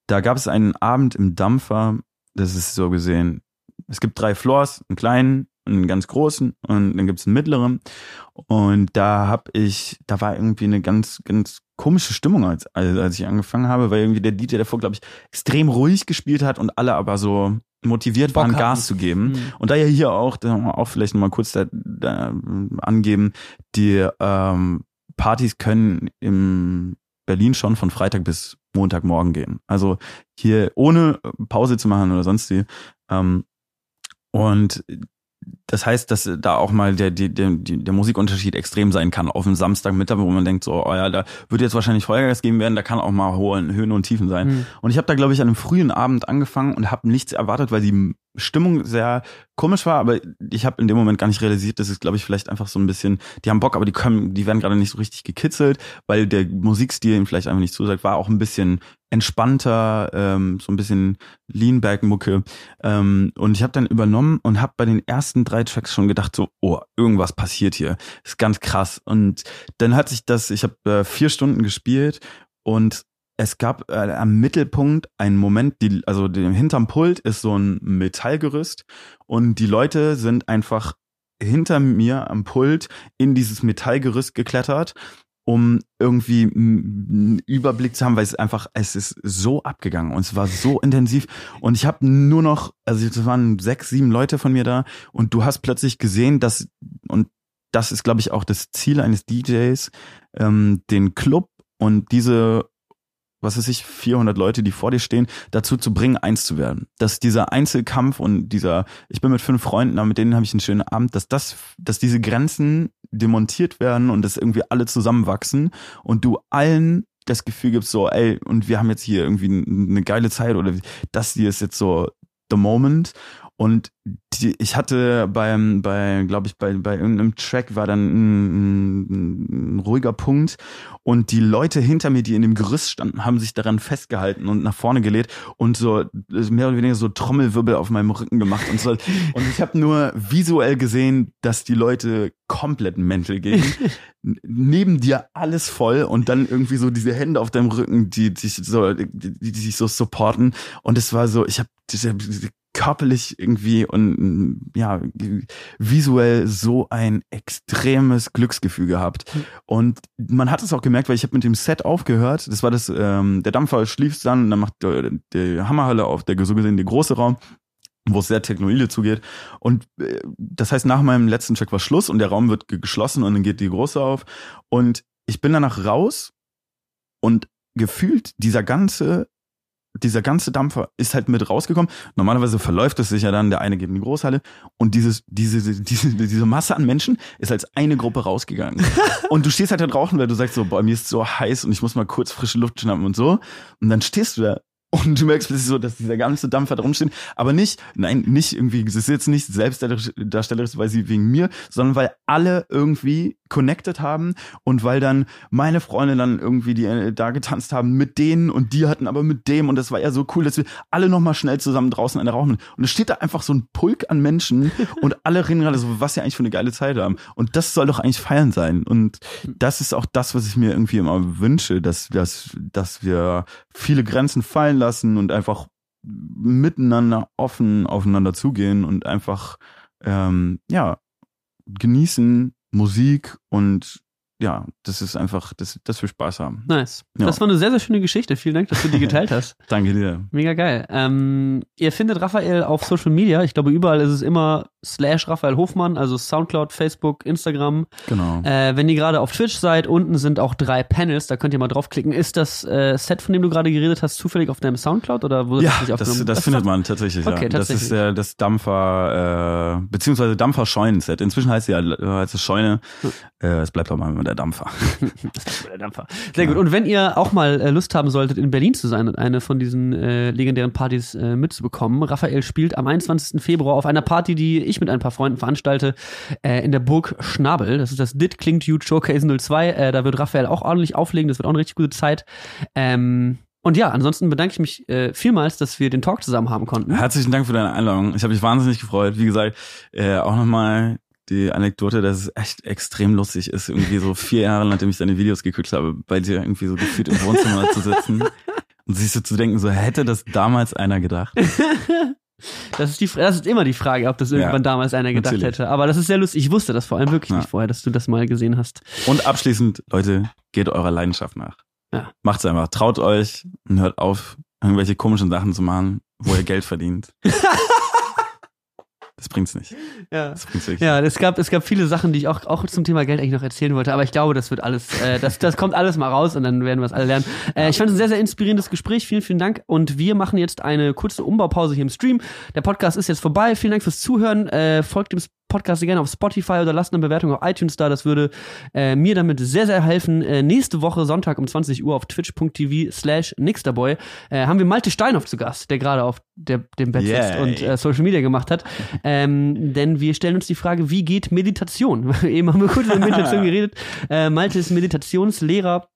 da gab es einen Abend im Dampfer, das ist so gesehen, es gibt drei Floors, einen kleinen, einen ganz großen und dann gibt's einen mittleren. Und da hab ich, da war irgendwie eine ganz, ganz komische Stimmung, als, als ich angefangen habe, weil irgendwie der DJ davor, glaube ich, extrem ruhig gespielt hat und alle aber so motiviert Bock waren, hatten. Gas zu geben. Mhm. Und da ja hier auch, da auch vielleicht nochmal kurz da, da angeben, die ähm, Partys können im Berlin schon von Freitag bis Montagmorgen gehen. Also hier ohne Pause zu machen oder sonst wie. Ähm, und das heißt, dass da auch mal der, der, der, der Musikunterschied extrem sein kann auf einem Samstagmittag, wo man denkt, so, oh ja, da wird jetzt wahrscheinlich Vollgas geben werden, da kann auch mal hohe Höhen und Tiefen sein. Mhm. Und ich habe da, glaube ich, an einem frühen Abend angefangen und habe nichts erwartet, weil die Stimmung sehr komisch war, aber ich habe in dem Moment gar nicht realisiert, dass es, glaube ich, vielleicht einfach so ein bisschen, die haben Bock, aber die können, die werden gerade nicht so richtig gekitzelt, weil der Musikstil ihnen vielleicht einfach nicht zusagt, war auch ein bisschen entspannter, ähm, so ein bisschen Leanback-Mucke. Ähm, und ich habe dann übernommen und habe bei den ersten drei Tracks schon gedacht, so, oh, irgendwas passiert hier. ist ganz krass. Und dann hat sich das, ich habe äh, vier Stunden gespielt und es gab äh, am Mittelpunkt einen Moment, die, also dem hinterm Pult ist so ein Metallgerüst und die Leute sind einfach hinter mir am Pult in dieses Metallgerüst geklettert, um irgendwie einen Überblick zu haben, weil es einfach, es ist so abgegangen und es war so intensiv. Und ich habe nur noch, also es waren sechs, sieben Leute von mir da und du hast plötzlich gesehen, dass, und das ist, glaube ich, auch das Ziel eines DJs, ähm, den Club und diese was weiß ich, 400 Leute, die vor dir stehen, dazu zu bringen, eins zu werden. Dass dieser Einzelkampf und dieser, ich bin mit fünf Freunden, aber mit denen habe ich einen schönen Abend, dass das, dass diese Grenzen demontiert werden und dass irgendwie alle zusammenwachsen und du allen das Gefühl gibst, so, ey, und wir haben jetzt hier irgendwie eine geile Zeit oder das hier ist jetzt so the moment und die, ich hatte beim, bei, glaube ich, bei, bei irgendeinem Track war dann ein, ein, ruhiger Punkt und die Leute hinter mir, die in dem Gerüst standen, haben sich daran festgehalten und nach vorne gelehnt und so mehr oder weniger so Trommelwirbel auf meinem Rücken gemacht und so. Und ich habe nur visuell gesehen, dass die Leute komplett mental gehen. Neben dir alles voll und dann irgendwie so diese Hände auf deinem Rücken, die sich so, die, die sich so supporten. Und es war so, ich habe körperlich irgendwie und ja, visuell so ein extremes Glücksgefühl gehabt. Hm. Und man hat es auch gemerkt, weil ich habe mit dem Set aufgehört. Das war das, ähm, der Dampfer schlief dann, und dann macht der, die Hammerhalle auf, der so gesehen der große Raum wo es sehr technologisch zugeht. Und äh, das heißt, nach meinem letzten Track war Schluss und der Raum wird geschlossen und dann geht die große auf. Und ich bin danach raus und gefühlt dieser ganze dieser ganze Dampfer ist halt mit rausgekommen. Normalerweise verläuft es sich ja dann, der eine geht in die Großhalle und dieses, diese, diese, diese Masse an Menschen ist als eine Gruppe rausgegangen. (laughs) und du stehst halt da draußen, weil du sagst so, boah, mir ist so heiß und ich muss mal kurz frische Luft schnappen und so. Und dann stehst du da und du merkst plötzlich so, dass dieser ganze Dampfer drum steht. Aber nicht, nein, nicht irgendwie, es ist jetzt nicht selbstdarstellerisch, weil sie wegen mir, sondern weil alle irgendwie connected haben und weil dann meine Freunde dann irgendwie die äh, da getanzt haben mit denen und die hatten aber mit dem und das war ja so cool, dass wir alle nochmal schnell zusammen draußen eine rauchen. Und es steht da einfach so ein Pulk an Menschen (laughs) und alle reden gerade so, was sie eigentlich für eine geile Zeit haben. Und das soll doch eigentlich feiern sein. Und das ist auch das, was ich mir irgendwie immer wünsche, dass, dass, dass wir viele Grenzen fallen lassen und einfach miteinander offen aufeinander zugehen und einfach ähm, ja genießen Musik und ja, das ist einfach, das, das will Spaß haben. Nice. Ja. Das war eine sehr, sehr schöne Geschichte. Vielen Dank, dass du die geteilt hast. (laughs) Danke dir. Mega geil. Ähm, ihr findet Raphael auf Social Media. Ich glaube, überall ist es immer slash Raphael Hofmann, also Soundcloud, Facebook, Instagram. Genau. Äh, wenn ihr gerade auf Twitch seid, unten sind auch drei Panels, da könnt ihr mal draufklicken. Ist das äh, Set, von dem du gerade geredet hast, zufällig auf deinem Soundcloud oder wo ja, das, das, das findet man tatsächlich. Okay, ja. tatsächlich. Das ist äh, das Dampfer, äh, beziehungsweise Dampfer-Scheunenset. Inzwischen heißt es ja heißt es Scheune. Hm. Äh, es bleibt auch mal der Dampfer. (laughs) der Dampfer. Sehr ja. gut. Und wenn ihr auch mal äh, Lust haben solltet, in Berlin zu sein und eine von diesen äh, legendären Partys äh, mitzubekommen, Raphael spielt am 21. Februar auf einer Party, die ich mit ein paar Freunden veranstalte, äh, in der Burg Schnabel. Das ist das Dit Klingt Huge Showcase 02. Äh, da wird Raphael auch ordentlich auflegen. Das wird auch eine richtig gute Zeit. Ähm, und ja, ansonsten bedanke ich mich äh, vielmals, dass wir den Talk zusammen haben konnten. Herzlichen Dank für deine Einladung. Ich habe mich wahnsinnig gefreut. Wie gesagt, äh, auch nochmal die Anekdote, dass es echt extrem lustig ist, irgendwie so vier Jahre nachdem ich deine Videos geguckt habe, bei dir irgendwie so gefühlt im Wohnzimmer zu sitzen und sich so zu denken, so hätte das damals einer gedacht. Das ist, die, das ist immer die Frage, ob das irgendwann ja, damals einer gedacht natürlich. hätte. Aber das ist sehr lustig. Ich wusste das vor allem wirklich ja. nicht vorher, dass du das mal gesehen hast. Und abschließend, Leute, geht eurer Leidenschaft nach. Ja. Macht's einfach. Traut euch und hört auf, irgendwelche komischen Sachen zu machen, wo ihr Geld verdient. (laughs) Das bringt's nicht. Ja, das bringt's nicht. ja es, gab, es gab viele Sachen, die ich auch, auch zum Thema Geld eigentlich noch erzählen wollte, aber ich glaube, das wird alles, äh, das, das kommt alles mal raus und dann werden wir es alle lernen. Äh, ich fand es ein sehr, sehr inspirierendes Gespräch. Vielen, vielen Dank. Und wir machen jetzt eine kurze Umbaupause hier im Stream. Der Podcast ist jetzt vorbei. Vielen Dank fürs Zuhören. Äh, folgt dem Podcast gerne auf Spotify oder lasst eine Bewertung auf iTunes da. Das würde äh, mir damit sehr, sehr helfen. Äh, nächste Woche Sonntag um 20 Uhr auf twitch.tv slash nixterboy äh, haben wir Malte Steinhoff zu Gast, der gerade auf der, dem Bett sitzt Yay. und äh, Social Media gemacht hat. Ähm, denn wir stellen uns die Frage, wie geht Meditation? (laughs) Eben haben wir kurz über Meditation (laughs) geredet. Äh, Malte ist Meditationslehrer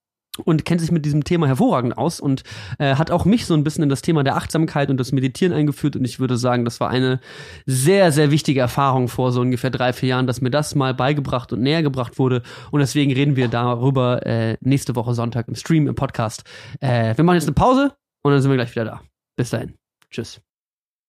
und kennt sich mit diesem Thema hervorragend aus und äh, hat auch mich so ein bisschen in das Thema der Achtsamkeit und das Meditieren eingeführt und ich würde sagen, das war eine sehr, sehr wichtige Erfahrung vor so ungefähr drei, vier Jahren, dass mir das mal beigebracht und näher gebracht wurde und deswegen reden wir darüber äh, nächste Woche Sonntag im Stream, im Podcast. Äh, wir machen jetzt eine Pause und dann sind wir gleich wieder da. Bis dahin. Tschüss.